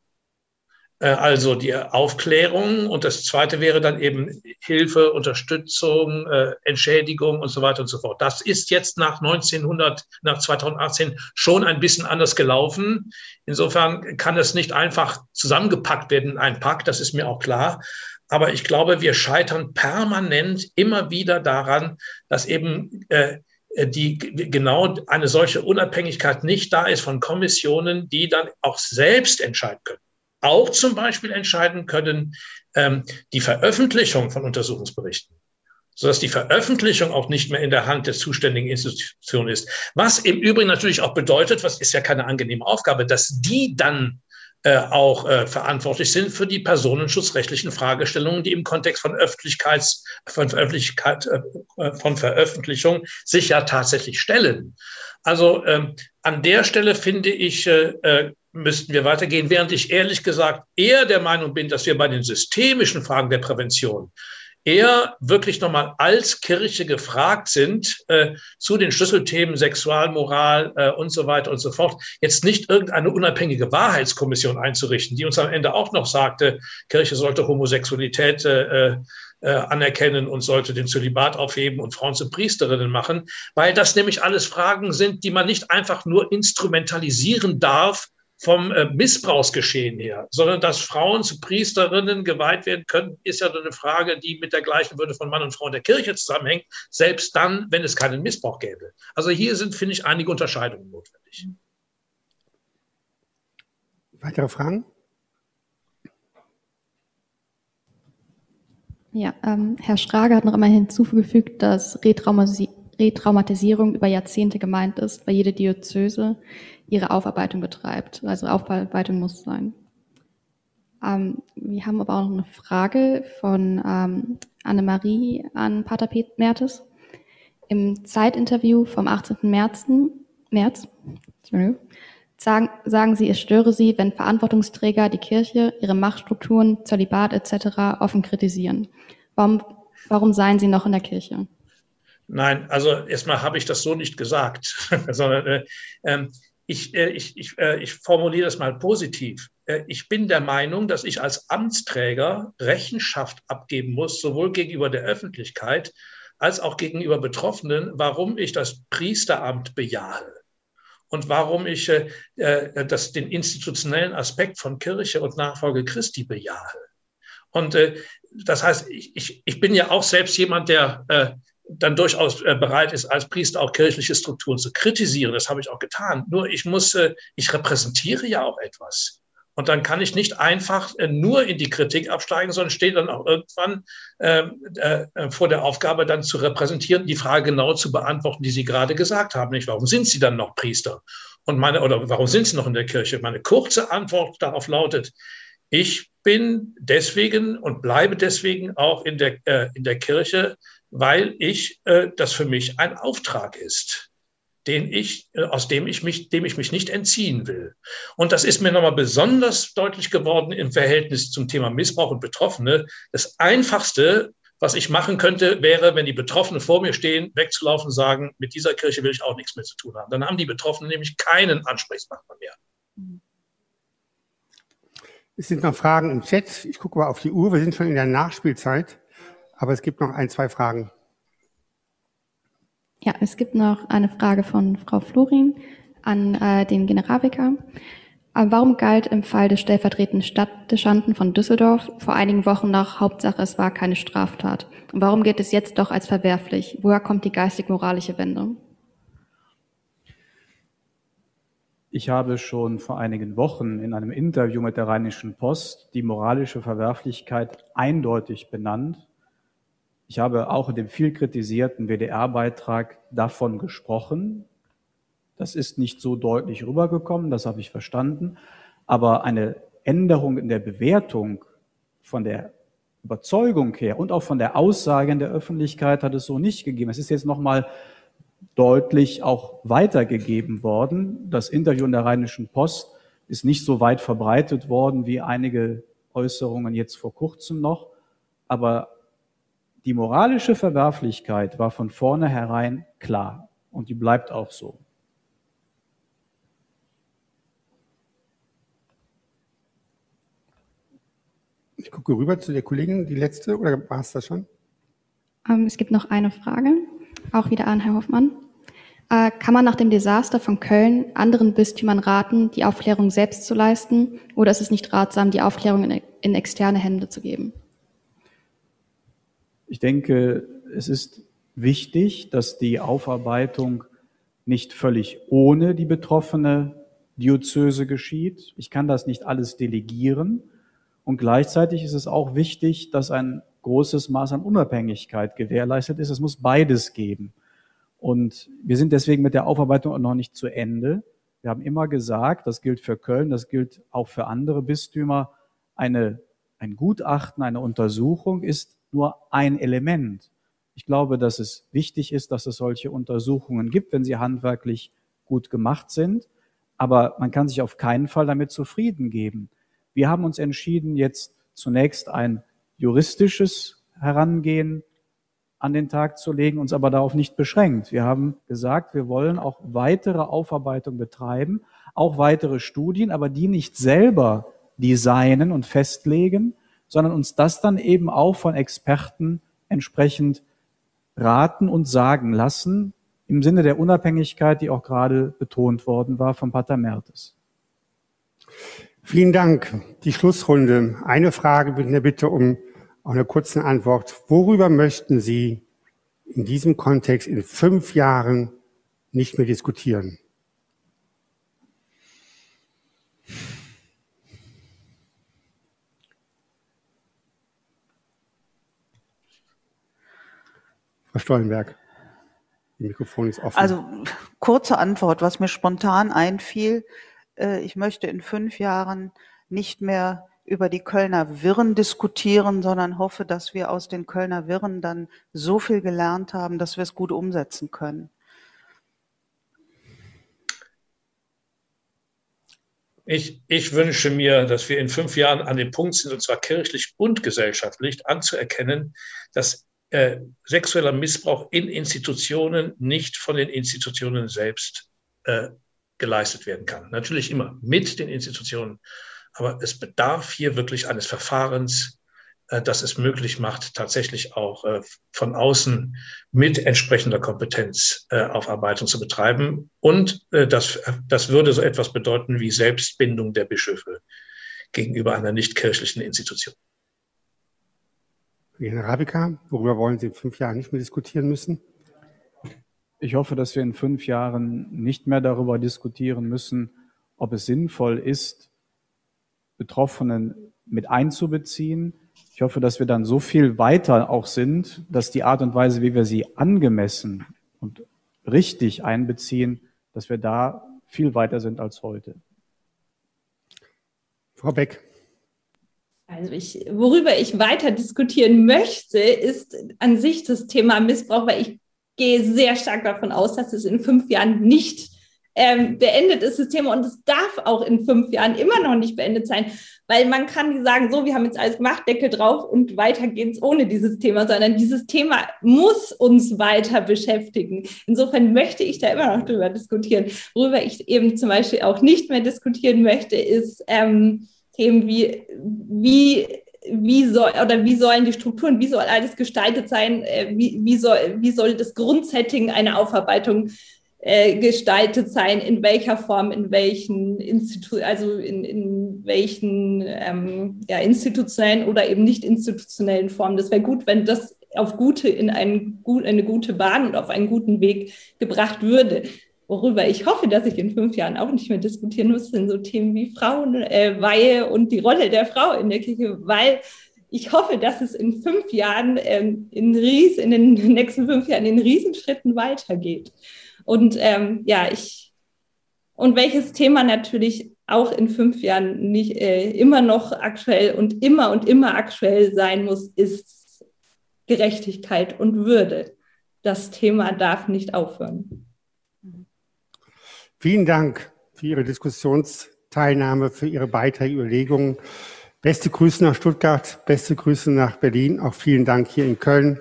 Äh, also die Aufklärung und das zweite wäre dann eben Hilfe, Unterstützung, äh, Entschädigung und so weiter und so fort. Das ist jetzt nach 1900, nach 2018 schon ein bisschen anders gelaufen. Insofern kann es nicht einfach zusammengepackt werden in einen Pack, das ist mir auch klar. Aber ich glaube, wir scheitern permanent immer wieder daran, dass eben äh, die genau eine solche Unabhängigkeit nicht da ist von Kommissionen, die dann auch selbst entscheiden können. Auch zum Beispiel entscheiden können, ähm, die Veröffentlichung von Untersuchungsberichten sodass die Veröffentlichung auch nicht mehr in der Hand der zuständigen Institution ist. Was im Übrigen natürlich auch bedeutet, was ist ja keine angenehme Aufgabe, dass die dann auch äh, verantwortlich sind für die personenschutzrechtlichen Fragestellungen, die im Kontext von Öffentlichkeits, von Öffentlichkeit, äh, äh, von Veröffentlichung sich ja tatsächlich stellen. Also ähm, an der Stelle finde ich, äh, äh, müssten wir weitergehen, während ich ehrlich gesagt eher der Meinung bin, dass wir bei den systemischen Fragen der Prävention eher wirklich nochmal als Kirche gefragt sind äh, zu den Schlüsselthemen Sexualmoral äh, und so weiter und so fort, jetzt nicht irgendeine unabhängige Wahrheitskommission einzurichten, die uns am Ende auch noch sagte, Kirche sollte Homosexualität äh, äh, anerkennen und sollte den Zölibat aufheben und Frauen zu Priesterinnen machen, weil das nämlich alles Fragen sind, die man nicht einfach nur instrumentalisieren darf, vom äh, Missbrauchsgeschehen her, sondern dass Frauen zu Priesterinnen geweiht werden können, ist ja eine Frage, die mit der gleichen Würde von Mann und Frau in der Kirche zusammenhängt, selbst dann, wenn es keinen Missbrauch gäbe. Also hier sind, finde ich, einige Unterscheidungen notwendig.
Weitere Fragen?
Ja, ähm, Herr Strage hat noch einmal hinzugefügt, dass Retraumatisierung über Jahrzehnte gemeint ist, weil jede Diözese ihre Aufarbeitung betreibt. Also Aufarbeitung muss sein. Ähm, wir haben aber auch noch eine Frage von ähm, Annemarie an Pater Pet Mertes. Im Zeitinterview vom 18. März, März sagen, sagen Sie, es störe Sie, wenn Verantwortungsträger die Kirche, ihre Machtstrukturen, Zölibat etc. offen kritisieren. Warum, warum seien Sie noch in der Kirche?
Nein, also erstmal habe ich das so nicht gesagt, [laughs] sondern äh, ähm, ich, äh, ich, ich, äh, ich formuliere das mal positiv. Äh, ich bin der Meinung, dass ich als Amtsträger Rechenschaft abgeben muss, sowohl gegenüber der Öffentlichkeit als auch gegenüber Betroffenen, warum ich das Priesteramt bejahe und warum ich das, den institutionellen Aspekt von Kirche und Nachfolge Christi bejahe. Und das heißt, ich, ich, ich bin ja auch selbst jemand, der dann durchaus äh, bereit ist, als Priester auch kirchliche Strukturen zu kritisieren. Das habe ich auch getan. Nur ich muss, äh, ich repräsentiere ja auch etwas. Und dann kann ich nicht einfach äh, nur in die Kritik absteigen, sondern stehe dann auch irgendwann ähm, äh, vor der Aufgabe, dann zu repräsentieren, die Frage genau zu beantworten, die Sie gerade gesagt haben. Warum sind Sie dann noch Priester? Und meine, oder warum sind Sie noch in der Kirche? Meine kurze Antwort darauf lautet, ich bin deswegen und bleibe deswegen auch in der, äh, in der Kirche, weil ich äh, das für mich ein Auftrag ist, den ich, äh, aus dem ich mich, dem ich mich nicht entziehen will. Und das ist mir nochmal besonders deutlich geworden im Verhältnis zum Thema Missbrauch und Betroffene. Das Einfachste, was ich machen könnte, wäre, wenn die Betroffenen vor mir stehen, wegzulaufen und sagen, mit dieser Kirche will ich auch nichts mehr zu tun haben. Dann haben die Betroffenen nämlich keinen Ansprechpartner mehr.
Es sind noch Fragen im Chat. Ich gucke mal auf die Uhr. Wir sind schon in der Nachspielzeit. Aber es gibt noch ein, zwei Fragen.
Ja, es gibt noch eine Frage von Frau Florin an äh, den Generalvikar. Äh, warum galt im Fall des stellvertretenden Stadtdeschanten von Düsseldorf vor einigen Wochen noch Hauptsache, es war keine Straftat? Und warum geht es jetzt doch als verwerflich? Woher kommt die geistig-moralische Wende?
Ich habe schon vor einigen Wochen in einem Interview mit der Rheinischen Post die moralische Verwerflichkeit eindeutig benannt ich habe auch in dem viel kritisierten WDR-Beitrag davon gesprochen. Das ist nicht so deutlich rübergekommen, das habe ich verstanden. Aber eine Änderung in der Bewertung von der Überzeugung her und auch von der Aussage in der Öffentlichkeit hat es so nicht gegeben. Es ist jetzt nochmal deutlich auch weitergegeben worden. Das Interview in der Rheinischen Post ist nicht so weit verbreitet worden wie einige Äußerungen jetzt vor kurzem noch. Aber die moralische Verwerflichkeit war von vornherein klar und die bleibt auch so.
Ich gucke rüber zu der Kollegin, die letzte, oder war es das schon?
Ähm, es gibt noch eine Frage, auch wieder an Herrn Hoffmann. Äh, kann man nach dem Desaster von Köln anderen Bistümern raten, die Aufklärung selbst zu leisten, oder ist es nicht ratsam, die Aufklärung in, in externe Hände zu geben?
Ich denke, es ist wichtig, dass die Aufarbeitung nicht völlig ohne die betroffene Diözese geschieht. Ich kann das nicht alles delegieren. Und gleichzeitig ist es auch wichtig, dass ein großes Maß an Unabhängigkeit gewährleistet ist. Es muss beides geben. Und wir sind deswegen mit der Aufarbeitung noch nicht zu Ende. Wir haben immer gesagt, das gilt für Köln, das gilt auch für andere Bistümer, eine, ein Gutachten, eine Untersuchung ist nur ein Element. Ich glaube, dass es wichtig ist, dass es solche Untersuchungen gibt, wenn sie handwerklich gut gemacht sind. Aber man kann sich auf keinen Fall damit zufrieden geben. Wir haben uns entschieden, jetzt zunächst ein juristisches Herangehen an den Tag zu legen, uns aber darauf nicht beschränkt. Wir haben gesagt, wir wollen auch weitere Aufarbeitung betreiben, auch weitere Studien, aber die nicht selber designen und festlegen, sondern uns das dann eben auch von Experten entsprechend raten und sagen lassen, im Sinne der Unabhängigkeit, die auch gerade betont worden war von Pater Mertes.
Vielen Dank. Die Schlussrunde. Eine Frage mit einer Bitte um eine kurze Antwort. Worüber möchten Sie in diesem Kontext in fünf Jahren nicht mehr diskutieren? Frau Stollenberg, Ihr Mikrofon ist offen.
Also kurze Antwort, was mir spontan einfiel. Äh, ich möchte in fünf Jahren nicht mehr über die Kölner Wirren diskutieren, sondern hoffe, dass wir aus den Kölner Wirren dann so viel gelernt haben, dass wir es gut umsetzen können.
Ich, ich, wünsche mir, dass wir in fünf Jahren an dem Punkt sind, und zwar kirchlich und gesellschaftlich, anzuerkennen, dass äh, sexueller Missbrauch in Institutionen nicht von den Institutionen selbst äh, geleistet werden kann. Natürlich immer mit den Institutionen, aber es bedarf hier wirklich eines Verfahrens, äh, das es möglich macht, tatsächlich auch äh, von außen mit entsprechender Kompetenz äh, Aufarbeitung zu betreiben. Und äh, das, das würde so etwas bedeuten wie Selbstbindung der Bischöfe gegenüber einer nicht kirchlichen Institution.
Herr Rabika, worüber wollen Sie in fünf Jahren nicht mehr diskutieren müssen?
Ich hoffe, dass wir in fünf Jahren nicht mehr darüber diskutieren müssen, ob es sinnvoll ist, Betroffenen mit einzubeziehen. Ich hoffe, dass wir dann so viel weiter auch sind, dass die Art und Weise, wie wir sie angemessen und richtig einbeziehen, dass wir da viel weiter sind als heute.
Frau Beck.
Also ich, worüber ich weiter diskutieren möchte, ist an sich das Thema Missbrauch, weil ich gehe sehr stark davon aus, dass es in fünf Jahren nicht ähm, beendet ist, das Thema. Und es darf auch in fünf Jahren immer noch nicht beendet sein, weil man kann nicht sagen, so, wir haben jetzt alles gemacht, Deckel drauf und weiter geht's ohne dieses Thema, sondern dieses Thema muss uns weiter beschäftigen. Insofern möchte ich da immer noch drüber diskutieren. Worüber ich eben zum Beispiel auch nicht mehr diskutieren möchte, ist, ähm, Themen wie, wie, wie soll oder wie sollen die Strukturen, wie soll alles gestaltet sein, äh, wie, wie, soll, wie soll das Grundsetting einer Aufarbeitung äh, gestaltet sein, in welcher Form, in welchen Institu also in, in welchen ähm, ja, institutionellen oder eben nicht institutionellen Formen. Das wäre gut, wenn das auf gute, in ein, eine gute Bahn und auf einen guten Weg gebracht würde. Worüber ich hoffe, dass ich in fünf Jahren auch nicht mehr diskutieren muss, sind so Themen wie Frauenweihe äh, und die Rolle der Frau in der Kirche, weil ich hoffe, dass es in fünf Jahren, ähm, in, Ries, in den [laughs] nächsten fünf Jahren in Riesenschritten weitergeht. Und ähm, ja, ich, und welches Thema natürlich auch in fünf Jahren nicht äh, immer noch aktuell und immer und immer aktuell sein muss, ist Gerechtigkeit und Würde. Das Thema darf nicht aufhören.
Vielen Dank für Ihre Diskussionsteilnahme, für Ihre Beiträge, Überlegungen. Beste Grüße nach Stuttgart, beste Grüße nach Berlin. Auch vielen Dank hier in Köln,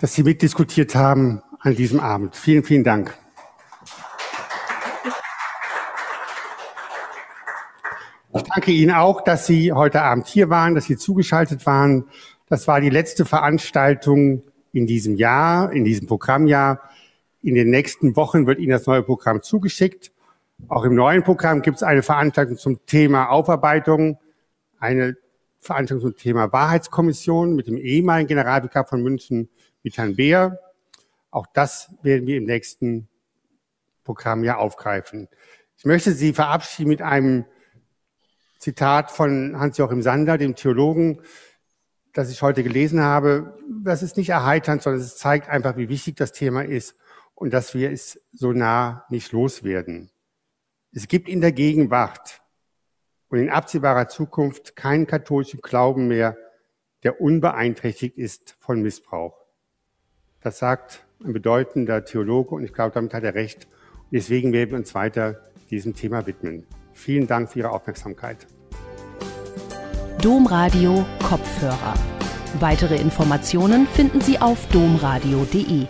dass Sie mitdiskutiert haben an diesem Abend. Vielen, vielen Dank. Ich danke Ihnen auch, dass Sie heute Abend hier waren, dass Sie zugeschaltet waren. Das war die letzte Veranstaltung in diesem Jahr, in diesem Programmjahr. In den nächsten Wochen wird Ihnen das neue Programm zugeschickt. Auch im neuen Programm gibt es eine Veranstaltung zum Thema Aufarbeitung, eine Veranstaltung zum Thema Wahrheitskommission mit dem ehemaligen Generalvikar von München, mit Herrn Beer. Auch das werden wir im nächsten Programm ja aufgreifen. Ich möchte Sie verabschieden mit einem Zitat von Hans-Joachim Sander, dem Theologen, das ich heute gelesen habe. Das ist nicht erheiternd, sondern es zeigt einfach, wie wichtig das Thema ist und dass wir es so nah nicht loswerden. Es gibt in der Gegenwart und in absehbarer Zukunft keinen katholischen Glauben mehr, der unbeeinträchtigt ist von Missbrauch. Das sagt ein bedeutender Theologe und ich glaube, damit hat er recht. Und deswegen werden wir uns weiter diesem Thema widmen. Vielen Dank für Ihre Aufmerksamkeit.
Domradio Kopfhörer. Weitere Informationen finden Sie auf domradio.de.